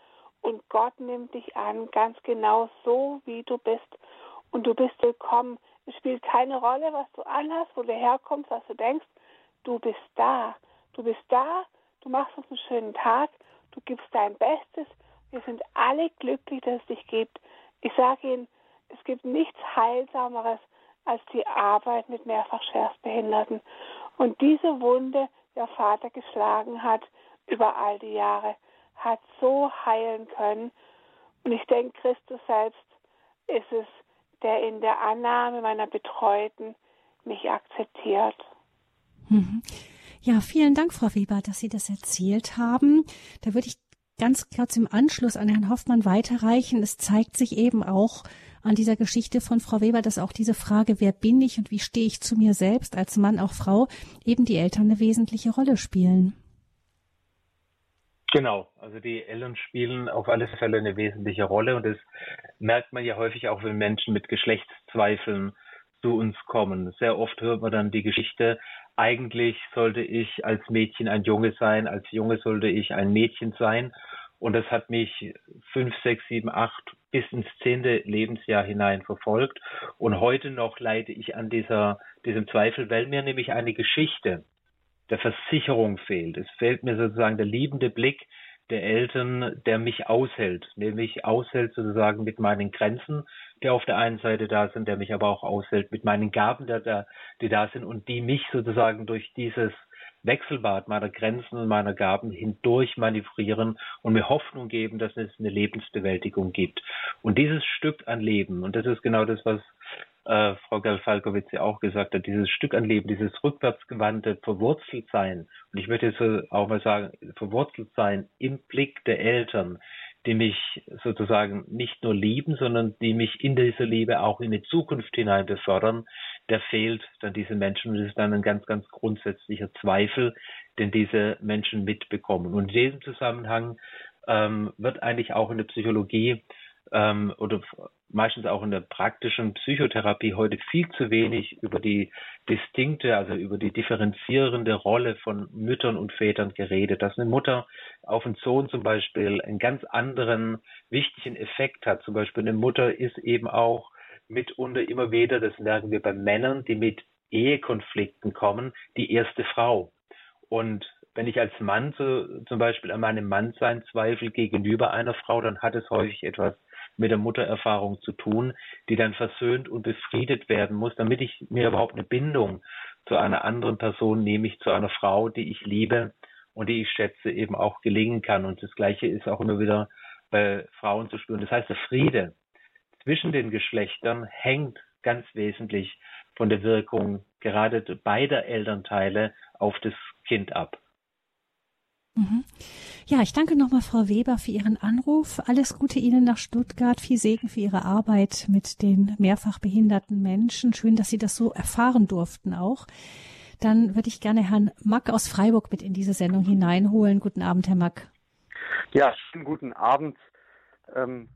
Und Gott nimmt dich an, ganz genau so, wie du bist. Und du bist willkommen. Es spielt keine Rolle, was du anhast, wo du herkommst, was du denkst. Du bist da. Du bist da du machst uns einen schönen Tag, du gibst dein Bestes. Wir sind alle glücklich, dass es dich gibt. Ich sage Ihnen, es gibt nichts Heilsameres als die Arbeit mit mehrfach Schwerstbehinderten. Und diese Wunde, die der Vater geschlagen hat über all die Jahre, hat so heilen können. Und ich denke, Christus selbst ist es, der in der Annahme meiner Betreuten mich akzeptiert. Mhm. Ja, vielen Dank, Frau Weber, dass Sie das erzählt haben. Da würde ich ganz kurz im Anschluss an Herrn Hoffmann weiterreichen. Es zeigt sich eben auch an dieser Geschichte von Frau Weber, dass auch diese Frage, wer bin ich und wie stehe ich zu mir selbst als Mann, auch Frau, eben die Eltern eine wesentliche Rolle spielen. Genau, also die Eltern spielen auf alle Fälle eine wesentliche Rolle und das merkt man ja häufig auch, wenn Menschen mit Geschlechtszweifeln zu uns kommen. Sehr oft hört man dann die Geschichte, eigentlich sollte ich als Mädchen ein Junge sein, als Junge sollte ich ein Mädchen sein. Und das hat mich fünf, sechs, sieben, acht bis ins zehnte Lebensjahr hinein verfolgt. Und heute noch leide ich an dieser, diesem Zweifel, weil mir nämlich eine Geschichte der Versicherung fehlt. Es fehlt mir sozusagen der liebende Blick der Eltern, der mich aushält, der mich aushält sozusagen mit meinen Grenzen, die auf der einen Seite da sind, der mich aber auch aushält mit meinen Gaben, der da, die da sind und die mich sozusagen durch dieses Wechselbad meiner Grenzen und meiner Gaben hindurch manövrieren und mir Hoffnung geben, dass es eine Lebensbewältigung gibt. Und dieses Stück an Leben, und das ist genau das, was äh, Frau Galfalkowitz ja auch gesagt hat, dieses Stück an Leben, dieses rückwärtsgewandte Verwurzeltsein. Und ich möchte jetzt auch mal sagen, verwurzelt sein im Blick der Eltern, die mich sozusagen nicht nur lieben, sondern die mich in dieser Liebe auch in die Zukunft hinein befördern, der fehlt dann diesen Menschen. Und das ist dann ein ganz, ganz grundsätzlicher Zweifel, den diese Menschen mitbekommen. Und in diesem Zusammenhang ähm, wird eigentlich auch in der Psychologie ähm, oder meistens auch in der praktischen Psychotherapie heute viel zu wenig über die distinkte, also über die differenzierende Rolle von Müttern und Vätern geredet. Dass eine Mutter auf einen Sohn zum Beispiel einen ganz anderen wichtigen Effekt hat. Zum Beispiel eine Mutter ist eben auch mitunter immer wieder, das merken wir bei Männern, die mit Ehekonflikten kommen, die erste Frau. Und wenn ich als Mann zu, zum Beispiel an meinem Mannsein zweifle gegenüber einer Frau, dann hat es häufig etwas mit der Muttererfahrung zu tun, die dann versöhnt und befriedet werden muss, damit ich mir überhaupt eine Bindung zu einer anderen Person, nämlich zu einer Frau, die ich liebe und die ich schätze, eben auch gelingen kann. Und das Gleiche ist auch immer wieder bei Frauen zu spüren. Das heißt, der Friede zwischen den Geschlechtern hängt ganz wesentlich von der Wirkung gerade beider Elternteile auf das Kind ab. Mhm. Ja, ich danke nochmal Frau Weber für Ihren Anruf. Alles Gute Ihnen nach Stuttgart. Viel Segen für Ihre Arbeit mit den mehrfach behinderten Menschen. Schön, dass Sie das so erfahren durften auch. Dann würde ich gerne Herrn Mack aus Freiburg mit in diese Sendung hineinholen. Guten Abend, Herr Mack. Ja, schönen guten Abend. Ähm,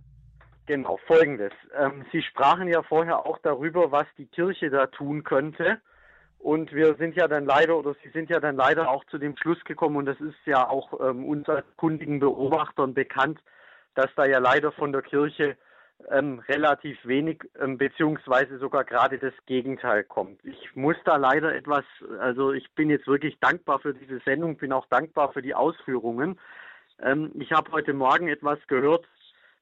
genau, folgendes. Ähm, Sie sprachen ja vorher auch darüber, was die Kirche da tun könnte. Und wir sind ja dann leider, oder Sie sind ja dann leider auch zu dem Schluss gekommen, und das ist ja auch ähm, uns als kundigen Beobachtern bekannt, dass da ja leider von der Kirche ähm, relativ wenig, ähm, beziehungsweise sogar gerade das Gegenteil kommt. Ich muss da leider etwas, also ich bin jetzt wirklich dankbar für diese Sendung, bin auch dankbar für die Ausführungen. Ähm, ich habe heute Morgen etwas gehört,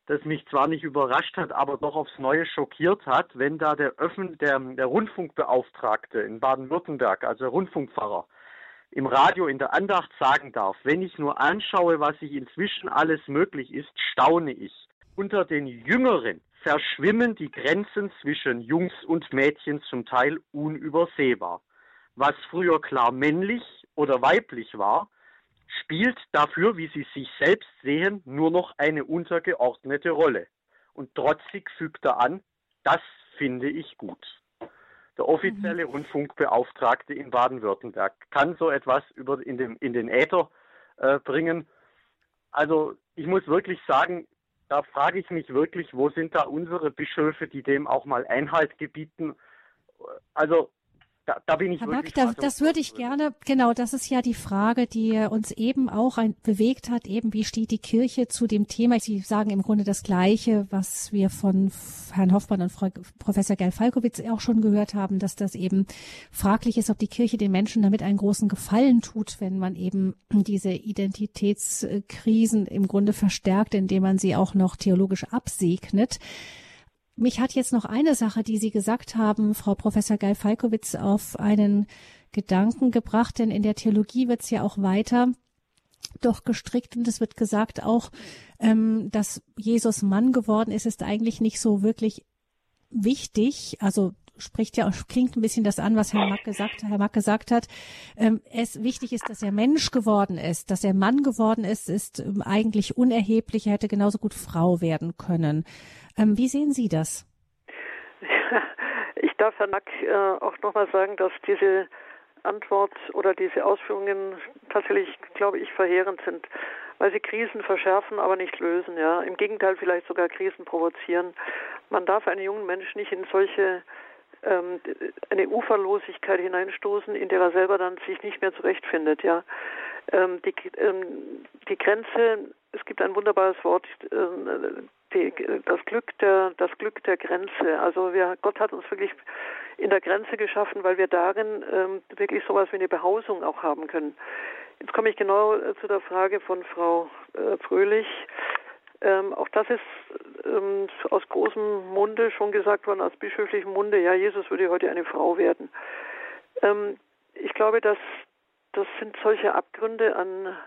das mich zwar nicht überrascht hat, aber doch aufs Neue schockiert hat, wenn da der, Öffn der, der Rundfunkbeauftragte in Baden-Württemberg, also Rundfunkpfarrer, im Radio in der Andacht sagen darf, wenn ich nur anschaue, was sich inzwischen alles möglich ist, staune ich. Unter den Jüngeren verschwimmen die Grenzen zwischen Jungs und Mädchen zum Teil unübersehbar. Was früher klar männlich oder weiblich war, spielt dafür, wie sie sich selbst sehen, nur noch eine untergeordnete Rolle. Und trotzig fügt er an, das finde ich gut. Der offizielle mhm. Rundfunkbeauftragte in Baden-Württemberg kann so etwas über in, dem, in den Äther äh, bringen. Also ich muss wirklich sagen, da frage ich mich wirklich, wo sind da unsere Bischöfe, die dem auch mal Einhalt gebieten? Also da, da bin ich Herr. Mack, da, das würde ich gerne, genau, das ist ja die Frage, die uns eben auch ein, bewegt hat, eben wie steht die Kirche zu dem Thema. Sie sagen im Grunde das Gleiche, was wir von Herrn Hoffmann und Frau, Professor Geil Falkowitz auch schon gehört haben, dass das eben fraglich ist, ob die Kirche den Menschen damit einen großen Gefallen tut, wenn man eben diese Identitätskrisen im Grunde verstärkt, indem man sie auch noch theologisch absegnet. Mich hat jetzt noch eine Sache, die Sie gesagt haben, Frau Professor Geil Falkowitz, auf einen Gedanken gebracht, denn in der Theologie wird es ja auch weiter doch gestrickt und es wird gesagt auch, ähm, dass Jesus Mann geworden ist, ist eigentlich nicht so wirklich wichtig. Also spricht ja, klingt ein bisschen das an, was Herr Mack gesagt, Herr Mack gesagt hat. Ähm, es wichtig ist, dass er Mensch geworden ist, dass er Mann geworden ist, ist ähm, eigentlich unerheblich. Er hätte genauso gut Frau werden können. Ähm, wie sehen Sie das? Ich darf Herrn Mack äh, auch nochmal sagen, dass diese Antwort oder diese Ausführungen tatsächlich, glaube ich, verheerend sind, weil sie Krisen verschärfen, aber nicht lösen. Ja, im Gegenteil, vielleicht sogar Krisen provozieren. Man darf einen jungen Menschen nicht in solche ähm, eine Uferlosigkeit hineinstoßen, in der er selber dann sich nicht mehr zurechtfindet. Ja, ähm, die, ähm, die Grenze. Es gibt ein wunderbares Wort. Ähm, die, das Glück der das Glück der Grenze. Also wir, Gott hat uns wirklich in der Grenze geschaffen, weil wir darin ähm, wirklich sowas wie eine Behausung auch haben können. Jetzt komme ich genau äh, zu der Frage von Frau äh, Fröhlich. Ähm, auch das ist ähm, aus großem Munde schon gesagt worden, aus bischöflichem Munde, ja, Jesus würde heute eine Frau werden. Ähm, ich glaube, dass das sind solche Abgründe an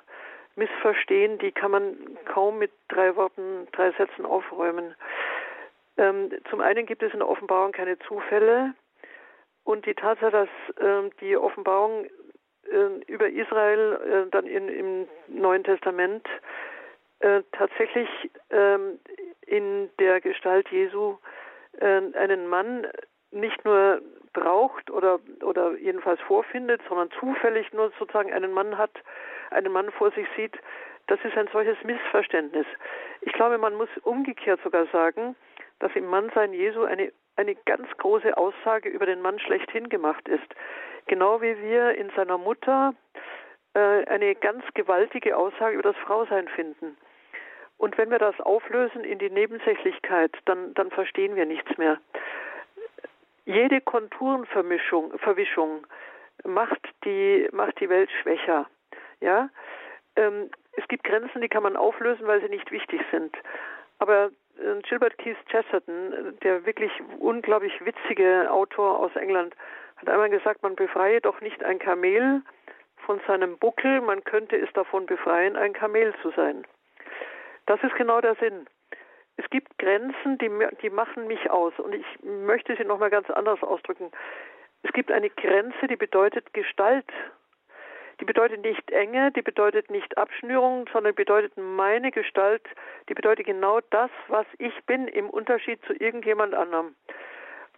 Missverstehen, die kann man kaum mit drei Worten, drei Sätzen aufräumen. Ähm, zum einen gibt es in der Offenbarung keine Zufälle und die Tatsache, dass ähm, die Offenbarung äh, über Israel äh, dann in, im Neuen Testament äh, tatsächlich ähm, in der Gestalt Jesu äh, einen Mann nicht nur braucht oder, oder jedenfalls vorfindet, sondern zufällig nur sozusagen einen Mann hat, einen Mann vor sich sieht, das ist ein solches Missverständnis. Ich glaube, man muss umgekehrt sogar sagen, dass im Mannsein Jesu eine, eine ganz große Aussage über den Mann schlechthin gemacht ist. Genau wie wir in seiner Mutter äh, eine ganz gewaltige Aussage über das Frausein finden. Und wenn wir das auflösen in die Nebensächlichkeit, dann, dann verstehen wir nichts mehr. Jede Konturenvermischung, macht die, macht die Welt schwächer. Ja, ähm, es gibt Grenzen, die kann man auflösen, weil sie nicht wichtig sind. Aber äh, Gilbert Keith Chesterton, der wirklich unglaublich witzige Autor aus England, hat einmal gesagt, man befreie doch nicht ein Kamel von seinem Buckel, man könnte es davon befreien, ein Kamel zu sein. Das ist genau der Sinn. Es gibt Grenzen, die, die machen mich aus. Und ich möchte sie nochmal ganz anders ausdrücken. Es gibt eine Grenze, die bedeutet Gestalt. Die bedeutet nicht Enge, die bedeutet nicht Abschnürung, sondern bedeutet meine Gestalt, die bedeutet genau das, was ich bin, im Unterschied zu irgendjemand anderem.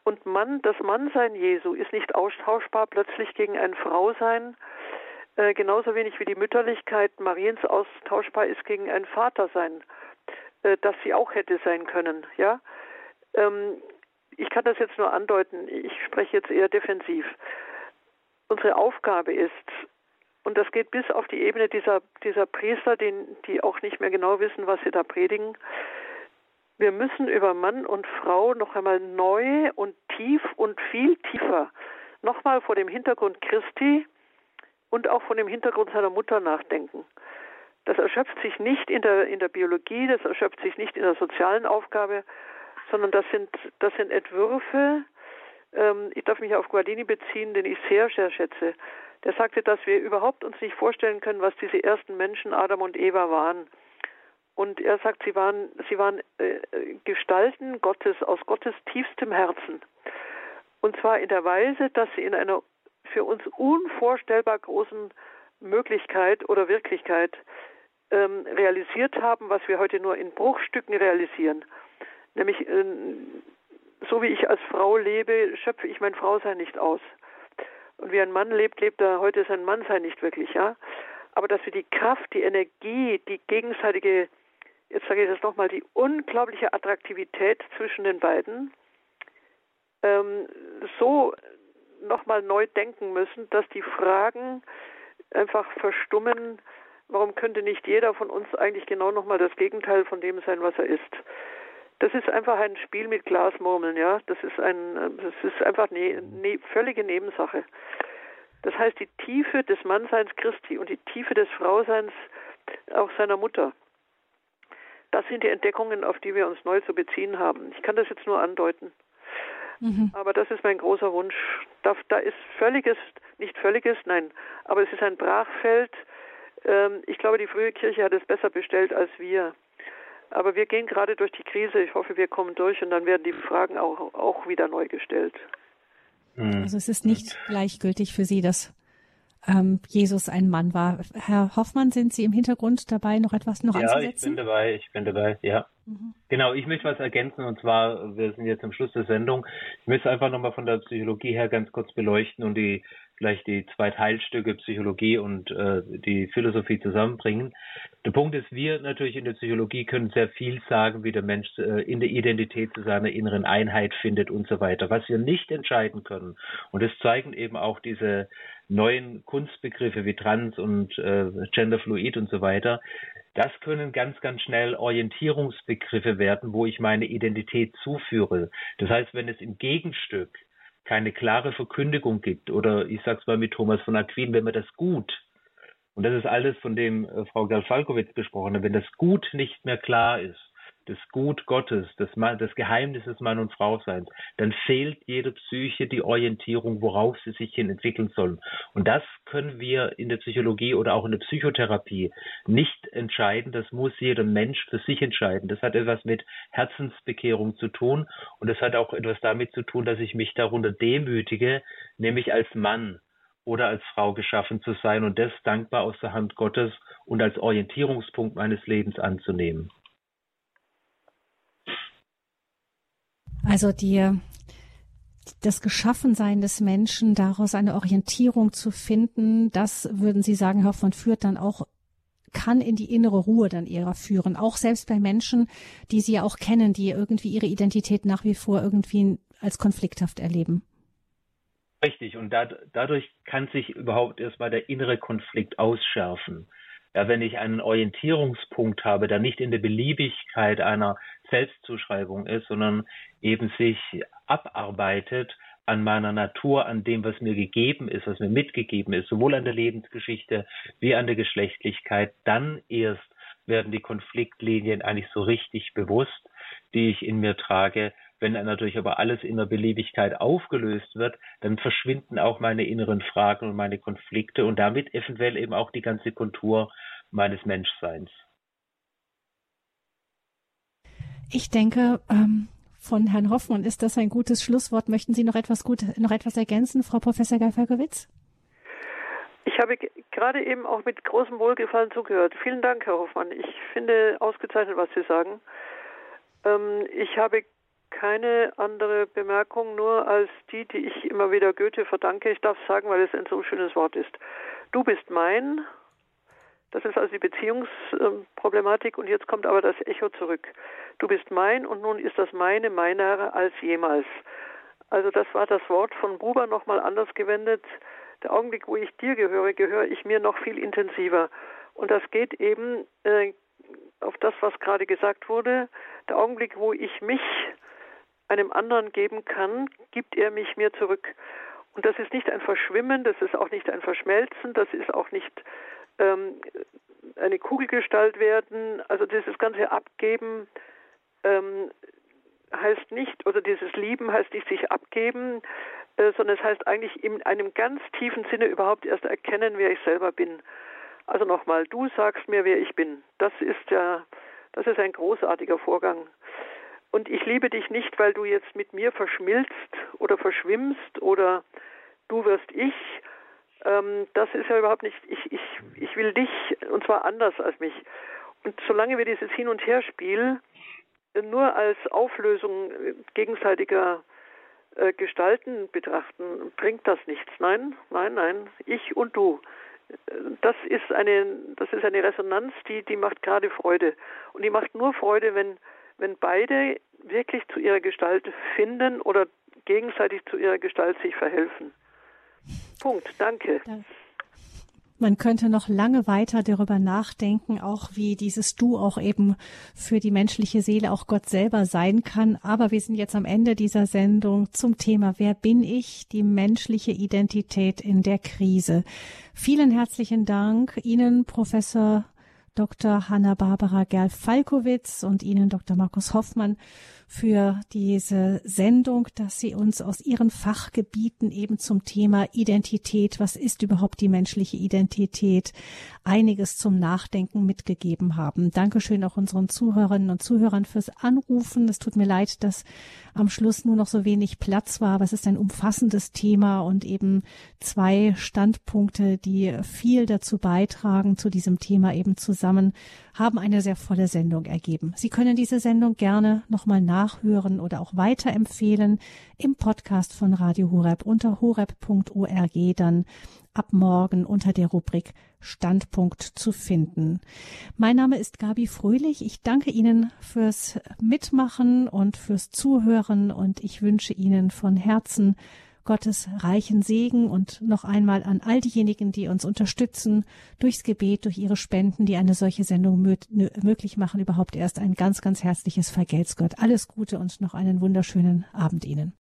Und Mann, das Mannsein Jesu ist nicht austauschbar plötzlich gegen ein Frausein, äh, genauso wenig wie die Mütterlichkeit Mariens austauschbar ist gegen ein Vatersein, äh, das sie auch hätte sein können. Ja, ähm, ich kann das jetzt nur andeuten. Ich spreche jetzt eher defensiv. Unsere Aufgabe ist, und das geht bis auf die Ebene dieser, dieser Priester, die, die auch nicht mehr genau wissen, was sie da predigen. Wir müssen über Mann und Frau noch einmal neu und tief und viel tiefer, nochmal vor dem Hintergrund Christi und auch vor dem Hintergrund seiner Mutter nachdenken. Das erschöpft sich nicht in der, in der Biologie, das erschöpft sich nicht in der sozialen Aufgabe, sondern das sind, das sind Entwürfe. Ähm, ich darf mich auf Guardini beziehen, den ich sehr, sehr schätze. Der sagte, dass wir überhaupt uns nicht vorstellen können, was diese ersten Menschen, Adam und Eva, waren. Und er sagt, sie waren, sie waren äh, Gestalten Gottes aus Gottes tiefstem Herzen. Und zwar in der Weise, dass sie in einer für uns unvorstellbar großen Möglichkeit oder Wirklichkeit ähm, realisiert haben, was wir heute nur in Bruchstücken realisieren. Nämlich, äh, so wie ich als Frau lebe, schöpfe ich mein Frausein nicht aus. Und wie ein Mann lebt, lebt er heute sein Mannsein nicht wirklich, ja. Aber dass wir die Kraft, die Energie, die gegenseitige, jetzt sage ich das nochmal, die unglaubliche Attraktivität zwischen den beiden ähm, so nochmal neu denken müssen, dass die Fragen einfach verstummen, warum könnte nicht jeder von uns eigentlich genau nochmal das Gegenteil von dem sein, was er ist. Das ist einfach ein Spiel mit Glasmurmeln, ja. Das ist ein, das ist einfach eine ne, völlige Nebensache. Das heißt, die Tiefe des Mannseins Christi und die Tiefe des Frauseins auch seiner Mutter. Das sind die Entdeckungen, auf die wir uns neu zu beziehen haben. Ich kann das jetzt nur andeuten. Mhm. Aber das ist mein großer Wunsch. Da, da, ist völliges, nicht völliges, nein, aber es ist ein Brachfeld. Ähm, ich glaube, die frühe Kirche hat es besser bestellt als wir. Aber wir gehen gerade durch die Krise. Ich hoffe, wir kommen durch und dann werden die Fragen auch, auch wieder neu gestellt. Mhm. Also es ist nicht gleichgültig für Sie, dass ähm, Jesus ein Mann war. Herr Hoffmann, sind Sie im Hintergrund dabei, noch etwas noch ja, anzusetzen? Ja, ich bin dabei, ich bin dabei, ja. Mhm. Genau, ich möchte was ergänzen und zwar, wir sind jetzt am Schluss der Sendung. Ich möchte einfach nochmal von der Psychologie her ganz kurz beleuchten und die vielleicht die zwei Teilstücke Psychologie und äh, die Philosophie zusammenbringen. Der Punkt ist, wir natürlich in der Psychologie können sehr viel sagen, wie der Mensch äh, in der Identität zu seiner inneren Einheit findet und so weiter. Was wir nicht entscheiden können, und das zeigen eben auch diese neuen Kunstbegriffe wie Trans und äh, Genderfluid und so weiter, das können ganz, ganz schnell Orientierungsbegriffe werden, wo ich meine Identität zuführe. Das heißt, wenn es im Gegenstück keine klare Verkündigung gibt. Oder ich sag's mal mit Thomas von Aquin, wenn man das Gut und das ist alles von dem äh, Frau Galfalkowitz besprochen hat, wenn das Gut nicht mehr klar ist, das Gut Gottes, das, das Geheimnis des Mann- und Frauseins, dann fehlt jeder Psyche die Orientierung, worauf sie sich hin entwickeln sollen. Und das können wir in der Psychologie oder auch in der Psychotherapie nicht entscheiden. Das muss jeder Mensch für sich entscheiden. Das hat etwas mit Herzensbekehrung zu tun und das hat auch etwas damit zu tun, dass ich mich darunter demütige, nämlich als Mann oder als Frau geschaffen zu sein und das dankbar aus der Hand Gottes und als Orientierungspunkt meines Lebens anzunehmen. Also die, das Geschaffensein des Menschen, daraus eine Orientierung zu finden, das würden Sie sagen, Herr Hoffmann, führt dann auch kann in die innere Ruhe dann eher führen. Auch selbst bei Menschen, die Sie ja auch kennen, die irgendwie ihre Identität nach wie vor irgendwie als konflikthaft erleben. Richtig. Und da, dadurch kann sich überhaupt erstmal der innere Konflikt ausschärfen. Ja, wenn ich einen Orientierungspunkt habe, der nicht in der Beliebigkeit einer Selbstzuschreibung ist, sondern eben sich abarbeitet an meiner Natur, an dem, was mir gegeben ist, was mir mitgegeben ist, sowohl an der Lebensgeschichte wie an der Geschlechtlichkeit, dann erst werden die Konfliktlinien eigentlich so richtig bewusst, die ich in mir trage. Wenn dann natürlich aber alles in der Beliebigkeit aufgelöst wird, dann verschwinden auch meine inneren Fragen und meine Konflikte und damit eventuell eben auch die ganze Kontur meines Menschseins. Ich denke, ähm, von Herrn Hoffmann. Ist das ein gutes Schlusswort? Möchten Sie noch etwas gut, noch etwas ergänzen, Frau Professor Geifalkowitz? Ich habe gerade eben auch mit großem Wohlgefallen zugehört. Vielen Dank, Herr Hoffmann. Ich finde ausgezeichnet, was Sie sagen. Ähm, ich habe keine andere Bemerkung, nur als die, die ich immer wieder Goethe verdanke. Ich darf sagen, weil es ein so schönes Wort ist. Du bist mein. Das ist also die Beziehungsproblematik und jetzt kommt aber das Echo zurück. Du bist mein und nun ist das meine meiner als jemals. Also das war das Wort von Buber nochmal anders gewendet. Der Augenblick, wo ich dir gehöre, gehöre ich mir noch viel intensiver. Und das geht eben äh, auf das, was gerade gesagt wurde. Der Augenblick, wo ich mich einem anderen geben kann, gibt er mich mir zurück. Und das ist nicht ein Verschwimmen, das ist auch nicht ein Verschmelzen, das ist auch nicht ähm, eine Kugelgestalt werden. Also dieses ganze Abgeben ähm, heißt nicht, oder dieses Lieben heißt nicht sich abgeben, äh, sondern es heißt eigentlich in einem ganz tiefen Sinne überhaupt erst erkennen, wer ich selber bin. Also nochmal, du sagst mir, wer ich bin. Das ist ja, das ist ein großartiger Vorgang. Und ich liebe dich nicht, weil du jetzt mit mir verschmilzt oder verschwimmst oder du wirst ich. Ähm, das ist ja überhaupt nicht, ich, ich, ich will dich und zwar anders als mich. Und solange wir dieses Hin- und Herspiel nur als Auflösung gegenseitiger äh, Gestalten betrachten, bringt das nichts. Nein, nein, nein, ich und du. Das ist eine, das ist eine Resonanz, die, die macht gerade Freude. Und die macht nur Freude, wenn, wenn beide wirklich zu ihrer Gestalt finden oder gegenseitig zu ihrer Gestalt sich verhelfen. Punkt. Danke. Man könnte noch lange weiter darüber nachdenken, auch wie dieses Du auch eben für die menschliche Seele auch Gott selber sein kann. Aber wir sind jetzt am Ende dieser Sendung zum Thema Wer bin ich? Die menschliche Identität in der Krise. Vielen herzlichen Dank Ihnen, Professor Dr. Hanna-Barbara Gerl-Falkowitz und Ihnen, Dr. Markus Hoffmann, für diese Sendung, dass Sie uns aus Ihren Fachgebieten eben zum Thema Identität, was ist überhaupt die menschliche Identität, einiges zum Nachdenken mitgegeben haben. Dankeschön auch unseren Zuhörerinnen und Zuhörern fürs Anrufen. Es tut mir leid, dass am Schluss nur noch so wenig Platz war, aber es ist ein umfassendes Thema und eben zwei Standpunkte, die viel dazu beitragen, zu diesem Thema eben zusammen haben eine sehr volle Sendung ergeben. Sie können diese Sendung gerne nochmal nachhören oder auch weiterempfehlen im Podcast von Radio Horeb unter horeb.org dann ab morgen unter der Rubrik Standpunkt zu finden. Mein Name ist Gabi Fröhlich. Ich danke Ihnen fürs Mitmachen und fürs Zuhören und ich wünsche Ihnen von Herzen Gottes reichen Segen und noch einmal an all diejenigen, die uns unterstützen, durchs Gebet, durch ihre Spenden, die eine solche Sendung möglich machen, überhaupt erst ein ganz, ganz herzliches Vergelt's Gott. Alles Gute und noch einen wunderschönen Abend Ihnen.